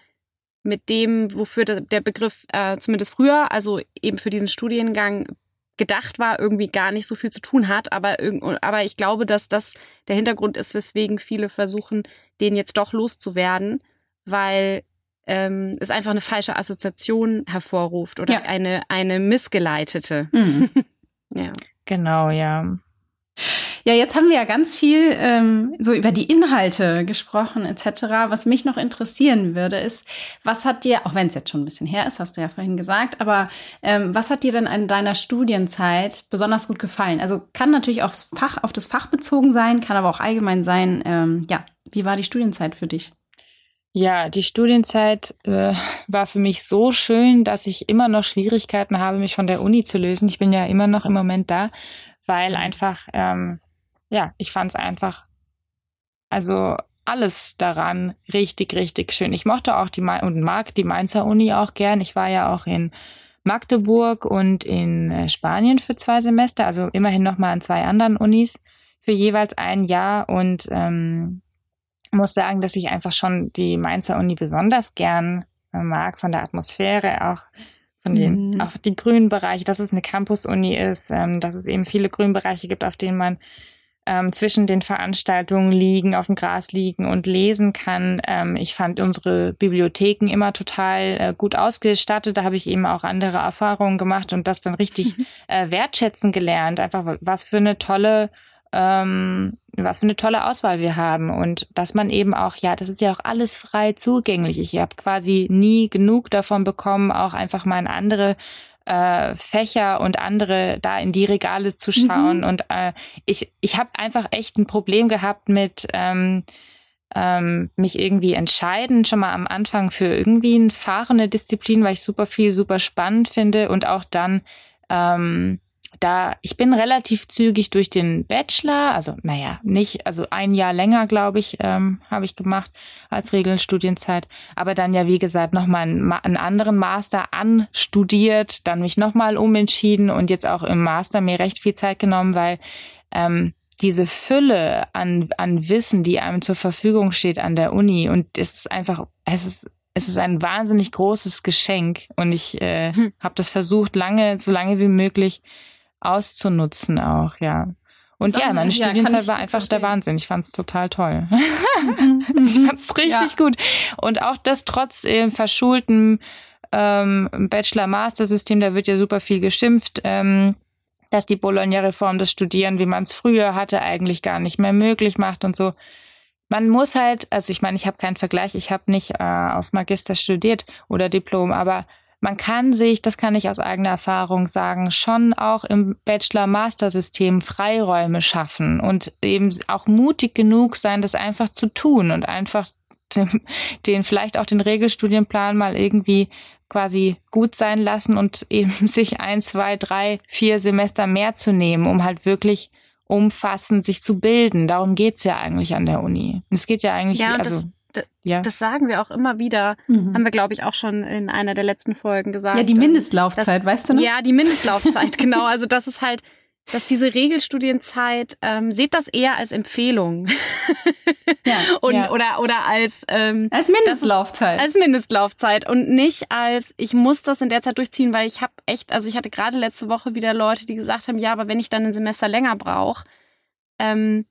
mit dem, wofür der Begriff äh, zumindest früher, also eben für diesen Studiengang gedacht war, irgendwie gar nicht so viel zu tun hat. Aber, aber ich glaube, dass das der Hintergrund ist, weswegen viele versuchen, den jetzt doch loszuwerden, weil ähm, es einfach eine falsche Assoziation hervorruft oder ja. eine, eine missgeleitete. Mhm. ja. Genau, ja. Ja, jetzt haben wir ja ganz viel ähm, so über die Inhalte gesprochen etc. Was mich noch interessieren würde, ist, was hat dir, auch wenn es jetzt schon ein bisschen her ist, hast du ja vorhin gesagt, aber ähm, was hat dir denn in deiner Studienzeit besonders gut gefallen? Also kann natürlich aufs Fach, auf das Fach bezogen sein, kann aber auch allgemein sein. Ähm, ja, wie war die Studienzeit für dich? Ja, die Studienzeit äh, war für mich so schön, dass ich immer noch Schwierigkeiten habe, mich von der Uni zu lösen. Ich bin ja immer noch im Moment da, weil einfach, ähm, ja, ich fand es einfach, also alles daran richtig, richtig schön. Ich mochte auch die und mag die Mainzer Uni auch gern. Ich war ja auch in Magdeburg und in äh, Spanien für zwei Semester, also immerhin nochmal an zwei anderen Unis für jeweils ein Jahr und ähm, muss sagen, dass ich einfach schon die Mainzer Uni besonders gern äh, mag, von der Atmosphäre, auch von den, mhm. auch die grünen Bereiche, dass es eine Campus-Uni ist, ähm, dass es eben viele Grünbereiche gibt, auf denen man ähm, zwischen den Veranstaltungen liegen, auf dem Gras liegen und lesen kann. Ähm, ich fand unsere Bibliotheken immer total äh, gut ausgestattet. Da habe ich eben auch andere Erfahrungen gemacht und das dann richtig äh, wertschätzen gelernt. Einfach was für eine tolle ähm, was für eine tolle Auswahl wir haben und dass man eben auch, ja, das ist ja auch alles frei zugänglich. Ich habe quasi nie genug davon bekommen, auch einfach mal in andere äh, Fächer und andere da in die Regale zu schauen. Mhm. Und äh, ich, ich habe einfach echt ein Problem gehabt mit ähm, ähm, mich irgendwie entscheiden, schon mal am Anfang für irgendwie ein fahrende Disziplin, weil ich super viel, super spannend finde und auch dann ähm, da, ich bin relativ zügig durch den Bachelor, also naja, nicht, also ein Jahr länger, glaube ich, ähm, habe ich gemacht als Regelstudienzeit, aber dann ja, wie gesagt, nochmal einen, einen anderen Master anstudiert, dann mich nochmal umentschieden und jetzt auch im Master mir recht viel Zeit genommen, weil ähm, diese Fülle an, an Wissen, die einem zur Verfügung steht an der Uni und es ist einfach, es ist es ist ein wahnsinnig großes Geschenk und ich äh, hm. habe das versucht, lange, so lange wie möglich auszunutzen auch, ja. Und ja, meine ja, Studienzeit war einfach verstehen. der Wahnsinn. Ich fand es total toll. ich fand es richtig ja. gut. Und auch das trotz äh, verschultem ähm, Bachelor-Master-System, da wird ja super viel geschimpft, ähm, dass die Bologna-Reform das Studieren, wie man es früher hatte, eigentlich gar nicht mehr möglich macht und so. Man muss halt, also ich meine, ich habe keinen Vergleich, ich habe nicht äh, auf Magister studiert oder Diplom, aber man kann sich, das kann ich aus eigener Erfahrung sagen, schon auch im Bachelor-Master-System Freiräume schaffen und eben auch mutig genug sein, das einfach zu tun und einfach den, den vielleicht auch den Regelstudienplan mal irgendwie quasi gut sein lassen und eben sich ein, zwei, drei, vier Semester mehr zu nehmen, um halt wirklich umfassend sich zu bilden. Darum geht's ja eigentlich an der Uni. Es geht ja eigentlich, ja, also ja. Das sagen wir auch immer wieder. Mhm. Haben wir, glaube ich, auch schon in einer der letzten Folgen gesagt. Ja, die Mindestlaufzeit, dass, weißt du noch? Ja, die Mindestlaufzeit, genau. Also das ist halt, dass diese Regelstudienzeit, ähm, seht das eher als Empfehlung. ja, und, ja. Oder, oder als, ähm, als Mindestlaufzeit. Ist, als Mindestlaufzeit und nicht als, ich muss das in der Zeit durchziehen, weil ich habe echt, also ich hatte gerade letzte Woche wieder Leute, die gesagt haben, ja, aber wenn ich dann ein Semester länger brauche, ähm,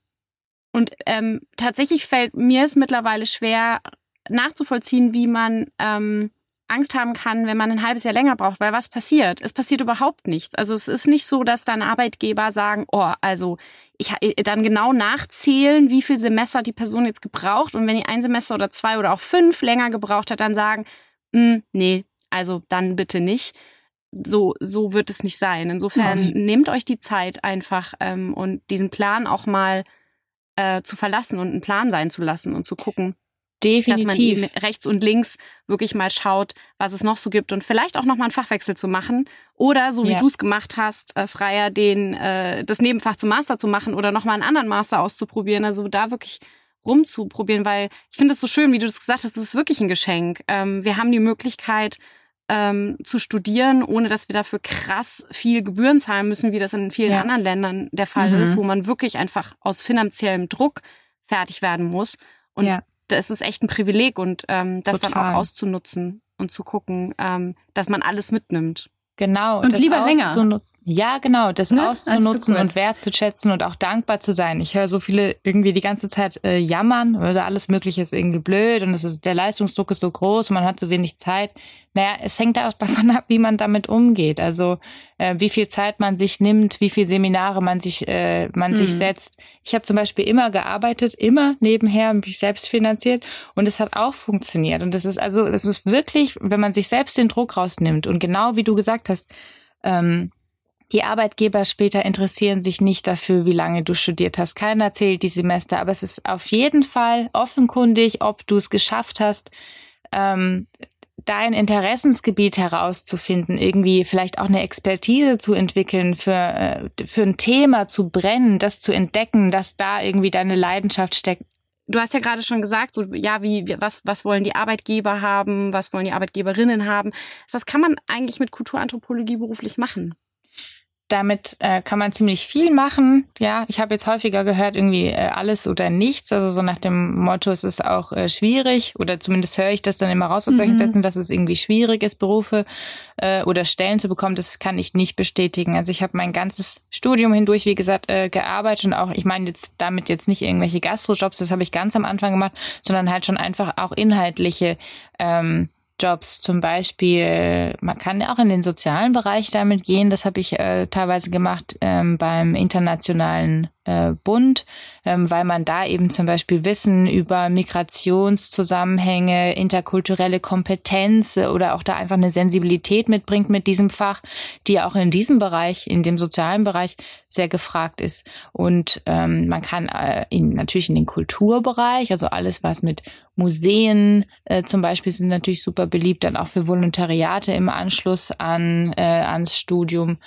und ähm, tatsächlich fällt mir es mittlerweile schwer nachzuvollziehen, wie man ähm, Angst haben kann, wenn man ein halbes Jahr länger braucht, weil was passiert? Es passiert überhaupt nichts. Also es ist nicht so, dass dann Arbeitgeber sagen, oh, also ich äh, dann genau nachzählen, wie viel Semester die Person jetzt gebraucht und wenn die ein Semester oder zwei oder auch fünf länger gebraucht hat, dann sagen, hm, nee, also dann bitte nicht. So, so wird es nicht sein. Insofern ja. nehmt euch die Zeit einfach ähm, und diesen Plan auch mal äh, zu verlassen und einen Plan sein zu lassen und zu gucken, Definitiv. Dass man rechts und links wirklich mal schaut, was es noch so gibt und vielleicht auch noch mal einen Fachwechsel zu machen oder so wie ja. du es gemacht hast, äh, freier den äh, das Nebenfach zum Master zu machen oder noch mal einen anderen Master auszuprobieren. Also da wirklich rumzuprobieren, weil ich finde es so schön, wie du das gesagt hast, es ist wirklich ein Geschenk. Ähm, wir haben die Möglichkeit, ähm, zu studieren, ohne dass wir dafür krass viel Gebühren zahlen müssen, wie das in vielen ja. anderen Ländern der Fall mhm. ist, wo man wirklich einfach aus finanziellem Druck fertig werden muss. Und ja. das ist echt ein Privileg und ähm, das Total. dann auch auszunutzen und zu gucken, ähm, dass man alles mitnimmt. Genau. Und lieber länger. Ja, genau. Das ne? auszunutzen und wertzuschätzen und auch dankbar zu sein. Ich höre so viele irgendwie die ganze Zeit äh, jammern, oder alles Mögliche ist irgendwie blöd und es ist, der Leistungsdruck ist so groß und man hat so wenig Zeit. Naja, es hängt auch davon ab, wie man damit umgeht. Also äh, wie viel Zeit man sich nimmt, wie viel Seminare man sich, äh, man mhm. sich setzt. Ich habe zum Beispiel immer gearbeitet, immer nebenher, mich selbst finanziert und es hat auch funktioniert. Und das ist also, es ist wirklich, wenn man sich selbst den Druck rausnimmt und genau wie du gesagt hast, ähm, Die Arbeitgeber später interessieren sich nicht dafür, wie lange du studiert hast. Keiner zählt die Semester, aber es ist auf jeden Fall offenkundig, ob du es geschafft hast, ähm, dein Interessensgebiet herauszufinden, irgendwie vielleicht auch eine Expertise zu entwickeln, für, äh, für ein Thema zu brennen, das zu entdecken, dass da irgendwie deine Leidenschaft steckt. Du hast ja gerade schon gesagt, so ja, wie was was wollen die Arbeitgeber haben, was wollen die Arbeitgeberinnen haben? Was kann man eigentlich mit Kulturanthropologie beruflich machen? Damit äh, kann man ziemlich viel machen. Ja, ich habe jetzt häufiger gehört, irgendwie äh, alles oder nichts. Also so nach dem Motto, es ist auch äh, schwierig, oder zumindest höre ich das dann immer raus aus solchen mhm. Sätzen, dass es irgendwie schwierig ist, Berufe äh, oder Stellen zu bekommen. Das kann ich nicht bestätigen. Also ich habe mein ganzes Studium hindurch, wie gesagt, äh, gearbeitet und auch, ich meine jetzt damit jetzt nicht irgendwelche Gastrojobs, das habe ich ganz am Anfang gemacht, sondern halt schon einfach auch inhaltliche ähm, Jobs zum Beispiel, man kann auch in den sozialen Bereich damit gehen. Das habe ich äh, teilweise gemacht ähm, beim internationalen äh, Bund, ähm, weil man da eben zum Beispiel Wissen über Migrationszusammenhänge, interkulturelle Kompetenz oder auch da einfach eine Sensibilität mitbringt mit diesem Fach, die auch in diesem Bereich, in dem sozialen Bereich sehr gefragt ist. Und ähm, man kann äh, in, natürlich in den Kulturbereich, also alles, was mit Museen äh, zum Beispiel sind natürlich super beliebt, dann auch für Volontariate im Anschluss an äh, ans Studium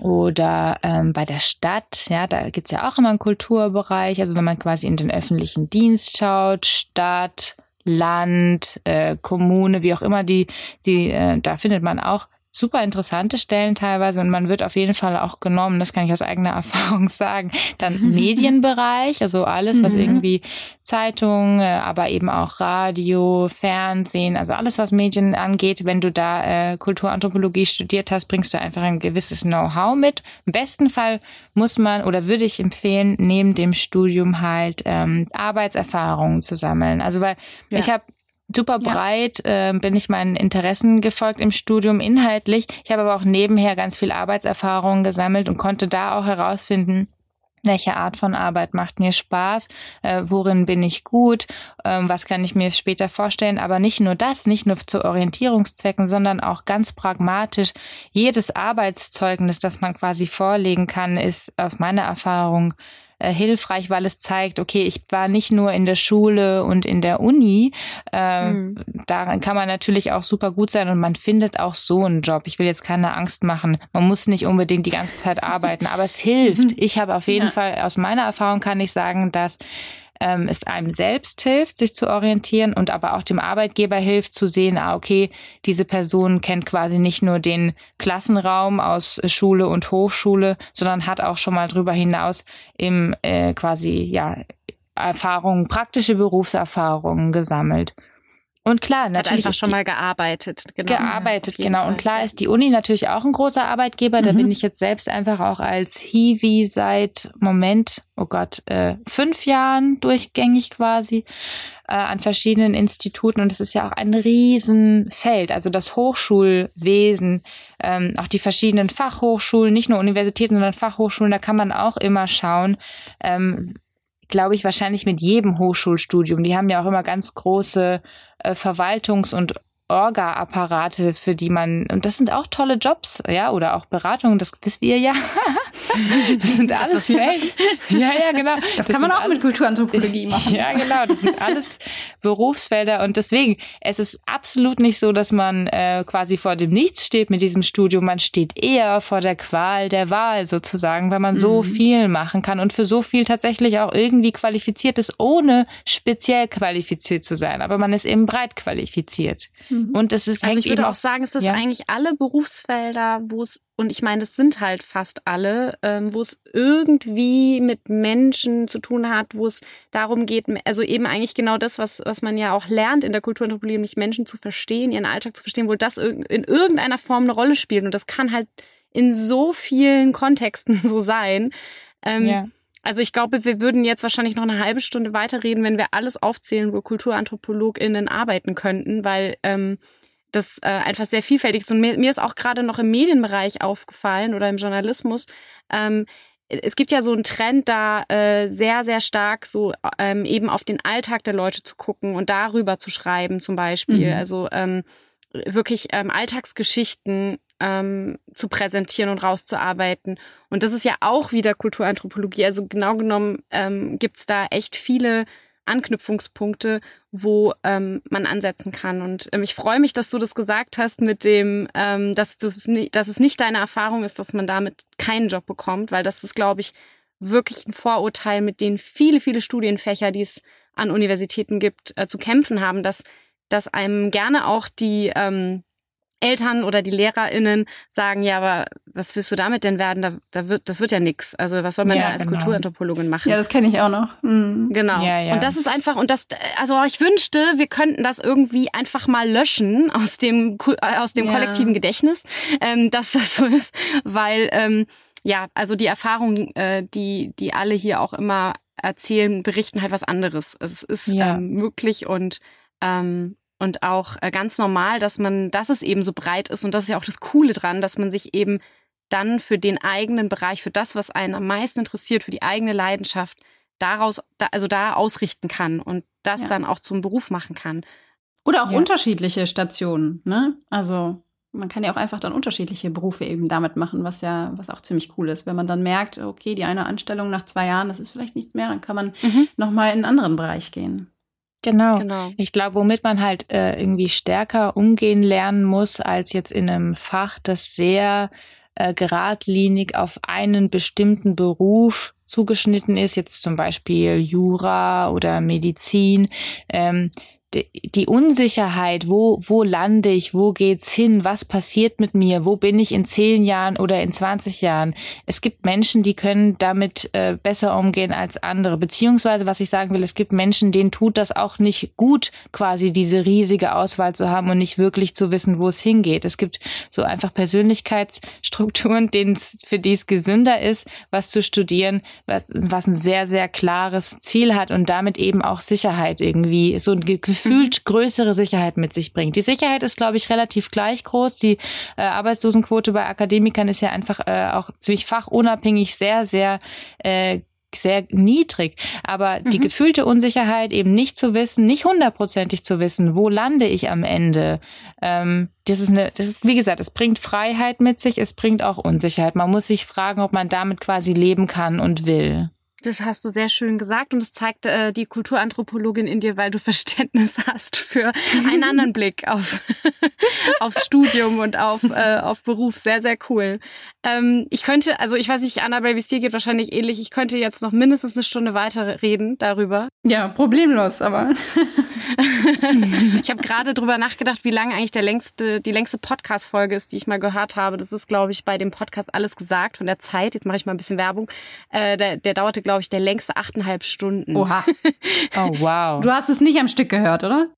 oder ähm, bei der Stadt, ja, da gibt's ja auch immer einen Kulturbereich. Also wenn man quasi in den öffentlichen Dienst schaut, Stadt, Land, äh, Kommune, wie auch immer, die, die, äh, da findet man auch super interessante Stellen teilweise und man wird auf jeden Fall auch genommen, das kann ich aus eigener Erfahrung sagen. Dann Medienbereich, also alles, was mhm. irgendwie Zeitung, äh, aber eben auch Radio, Fernsehen, also alles, was Medien angeht. Wenn du da äh, Kulturanthropologie studiert hast, bringst du einfach ein gewisses Know-how mit. Im besten Fall muss man oder würde ich empfehlen, neben dem Studium halt ähm, Arbeitserfahrungen zu sammeln. Also weil ja. ich habe super breit ja. äh, bin ich meinen Interessen gefolgt im Studium inhaltlich. Ich habe aber auch nebenher ganz viel Arbeitserfahrung gesammelt und konnte da auch herausfinden, welche Art von Arbeit macht mir Spaß, äh, worin bin ich gut, ähm, was kann ich mir später vorstellen. Aber nicht nur das, nicht nur zu Orientierungszwecken, sondern auch ganz pragmatisch. Jedes Arbeitszeugnis, das man quasi vorlegen kann, ist aus meiner Erfahrung äh, hilfreich, weil es zeigt, okay, ich war nicht nur in der Schule und in der Uni. Äh, mhm. Daran kann man natürlich auch super gut sein und man findet auch so einen Job. Ich will jetzt keine Angst machen. Man muss nicht unbedingt die ganze Zeit arbeiten, aber es hilft. Ich habe auf jeden ja. Fall aus meiner Erfahrung kann ich sagen, dass ähm, es einem selbst hilft, sich zu orientieren und aber auch dem Arbeitgeber hilft zu sehen, ah, okay, diese Person kennt quasi nicht nur den Klassenraum aus Schule und Hochschule, sondern hat auch schon mal drüber hinaus im äh, quasi, ja, Erfahrungen, praktische Berufserfahrungen gesammelt. Und klar, natürlich. Hat einfach schon mal gearbeitet. Genau. Gearbeitet, genau. Fall. Und klar ist die Uni natürlich auch ein großer Arbeitgeber. Da mhm. bin ich jetzt selbst einfach auch als Hiwi seit, Moment, oh Gott, äh, fünf Jahren durchgängig quasi äh, an verschiedenen Instituten. Und es ist ja auch ein Riesenfeld. Also das Hochschulwesen, ähm, auch die verschiedenen Fachhochschulen, nicht nur Universitäten, sondern Fachhochschulen, da kann man auch immer schauen, ähm, glaube ich, wahrscheinlich mit jedem Hochschulstudium. Die haben ja auch immer ganz große äh, Verwaltungs- und Orga-Apparate, für die man, und das sind auch tolle Jobs, ja, oder auch Beratungen, das wisst ihr ja. das sind alles Fälle. Ja, ja, genau. Das, das kann man auch alles, mit Kulturanthropologie machen. Ja, genau. Das sind alles Berufsfelder und deswegen, es ist absolut nicht so, dass man äh, quasi vor dem Nichts steht mit diesem Studium. Man steht eher vor der Qual der Wahl sozusagen, weil man mhm. so viel machen kann und für so viel tatsächlich auch irgendwie qualifiziert ist, ohne speziell qualifiziert zu sein. Aber man ist eben breit qualifiziert. Mhm. Mhm. Und es ist also ich würde auch sagen, es ist ja. eigentlich alle Berufsfelder, wo es und ich meine, es sind halt fast alle, ähm, wo es irgendwie mit Menschen zu tun hat, wo es darum geht, also eben eigentlich genau das, was, was man ja auch lernt in der Kulturanthropologie, nämlich Menschen zu verstehen, ihren Alltag zu verstehen, wo das in irgendeiner Form eine Rolle spielt. Und das kann halt in so vielen Kontexten so sein. Ähm, ja. Also ich glaube, wir würden jetzt wahrscheinlich noch eine halbe Stunde weiterreden, wenn wir alles aufzählen, wo KulturanthropologInnen arbeiten könnten, weil ähm, das äh, einfach sehr vielfältig ist. Und mir, mir ist auch gerade noch im Medienbereich aufgefallen oder im Journalismus, ähm, es gibt ja so einen Trend da äh, sehr, sehr stark so ähm, eben auf den Alltag der Leute zu gucken und darüber zu schreiben zum Beispiel. Mhm. Also ähm, wirklich ähm, Alltagsgeschichten ähm, zu präsentieren und rauszuarbeiten. Und das ist ja auch wieder Kulturanthropologie. Also genau genommen ähm, gibt da echt viele Anknüpfungspunkte, wo ähm, man ansetzen kann. Und ähm, ich freue mich, dass du das gesagt hast mit dem, ähm, dass, es nicht, dass es nicht deine Erfahrung ist, dass man damit keinen Job bekommt, weil das ist, glaube ich, wirklich ein Vorurteil, mit dem viele, viele Studienfächer, die es an Universitäten gibt, äh, zu kämpfen haben, dass, dass einem gerne auch die ähm, Eltern oder die LehrerInnen sagen, ja, aber was willst du damit denn werden? Da, da wird, das wird ja nix. Also was soll man ja, da als genau. Kulturanthropologin machen? Ja, das kenne ich auch noch. Mhm. Genau. Ja, ja. Und das ist einfach, und das, also ich wünschte, wir könnten das irgendwie einfach mal löschen aus dem, aus dem kollektiven Gedächtnis, ähm, dass das so ist, weil, ähm, ja, also die Erfahrungen, äh, die, die alle hier auch immer erzählen, berichten halt was anderes. Es ist ähm, möglich und ähm, und auch äh, ganz normal, dass man, dass es eben so breit ist und das ist ja auch das Coole dran, dass man sich eben dann für den eigenen Bereich, für das, was einen am meisten interessiert, für die eigene Leidenschaft, daraus, da, also da ausrichten kann und das ja. dann auch zum Beruf machen kann. Oder auch ja. unterschiedliche Stationen, ne? Also man kann ja auch einfach dann unterschiedliche Berufe eben damit machen, was ja, was auch ziemlich cool ist. Wenn man dann merkt, okay, die eine Anstellung nach zwei Jahren, das ist vielleicht nichts mehr, dann kann man mhm. nochmal in einen anderen Bereich gehen. Genau. genau. Ich glaube, womit man halt äh, irgendwie stärker umgehen lernen muss, als jetzt in einem Fach, das sehr äh, geradlinig auf einen bestimmten Beruf zugeschnitten ist, jetzt zum Beispiel Jura oder Medizin, ähm, die Unsicherheit, wo, wo lande ich, wo geht's hin, was passiert mit mir, wo bin ich in zehn Jahren oder in 20 Jahren. Es gibt Menschen, die können damit äh, besser umgehen als andere. Beziehungsweise, was ich sagen will, es gibt Menschen, denen tut das auch nicht gut, quasi diese riesige Auswahl zu haben und nicht wirklich zu wissen, wo es hingeht. Es gibt so einfach Persönlichkeitsstrukturen, denen es, für die es gesünder ist, was zu studieren, was, was ein sehr, sehr klares Ziel hat und damit eben auch Sicherheit irgendwie, so ein Gefühl gefühlt größere Sicherheit mit sich bringt. Die Sicherheit ist, glaube ich, relativ gleich groß. Die äh, Arbeitslosenquote bei Akademikern ist ja einfach äh, auch ziemlich fachunabhängig sehr, sehr äh, sehr niedrig. Aber mhm. die gefühlte Unsicherheit, eben nicht zu wissen, nicht hundertprozentig zu wissen, wo lande ich am Ende, ähm, das ist eine, das ist, wie gesagt, es bringt Freiheit mit sich, es bringt auch Unsicherheit. Man muss sich fragen, ob man damit quasi leben kann und will. Das hast du sehr schön gesagt und es zeigt äh, die Kulturanthropologin in dir, weil du Verständnis hast für einen anderen Blick auf aufs Studium und auf äh, auf Beruf. Sehr sehr cool. Ähm, ich könnte, also ich weiß nicht, Annabelle, wie es dir geht, wahrscheinlich ähnlich. Ich könnte jetzt noch mindestens eine Stunde weiter reden darüber. Ja, problemlos, aber ich habe gerade drüber nachgedacht, wie lange eigentlich der längste die längste Podcast Folge ist, die ich mal gehört habe. Das ist, glaube ich, bei dem Podcast alles gesagt von der Zeit. Jetzt mache ich mal ein bisschen Werbung. Äh, der, der dauerte glaube ich, der längste achteinhalb Stunden. Oha. Oh, wow. Du hast es nicht am Stück gehört, oder?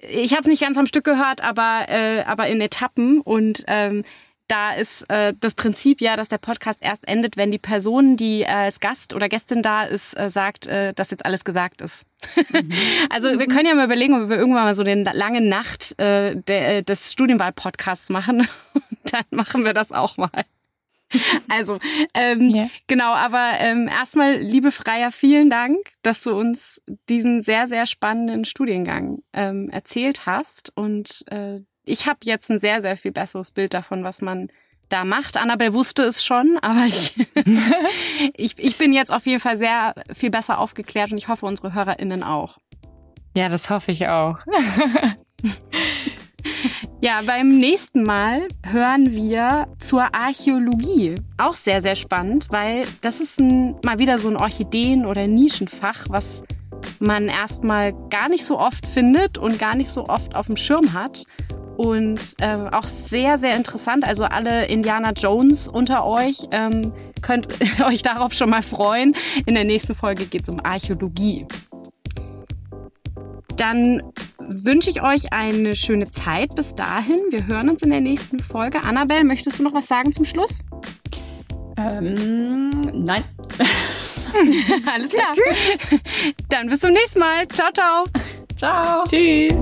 Ich habe es nicht ganz am Stück gehört, aber, äh, aber in Etappen. Und ähm, da ist äh, das Prinzip ja, dass der Podcast erst endet, wenn die Person, die äh, als Gast oder Gästin da ist, äh, sagt, äh, dass jetzt alles gesagt ist. Mhm. also wir können ja mal überlegen, ob wir irgendwann mal so eine lange Nacht äh, der, äh, des Studienwahl-Podcasts machen. dann machen wir das auch mal. Also, ähm, yeah. genau, aber ähm, erstmal, liebe Freier, vielen Dank, dass du uns diesen sehr, sehr spannenden Studiengang ähm, erzählt hast. Und äh, ich habe jetzt ein sehr, sehr viel besseres Bild davon, was man da macht. Annabelle wusste es schon, aber ich, ich, ich bin jetzt auf jeden Fall sehr viel besser aufgeklärt und ich hoffe, unsere HörerInnen auch. Ja, das hoffe ich auch. Ja, beim nächsten Mal hören wir zur Archäologie. Auch sehr, sehr spannend, weil das ist ein, mal wieder so ein Orchideen- oder Nischenfach, was man erstmal gar nicht so oft findet und gar nicht so oft auf dem Schirm hat. Und äh, auch sehr, sehr interessant. Also alle Indiana Jones unter euch ähm, könnt euch darauf schon mal freuen. In der nächsten Folge geht es um Archäologie. Dann wünsche ich euch eine schöne Zeit bis dahin. Wir hören uns in der nächsten Folge. Annabelle, möchtest du noch was sagen zum Schluss? Ähm, nein. Alles klar. Dann bis zum nächsten Mal. Ciao, ciao. Ciao. Tschüss.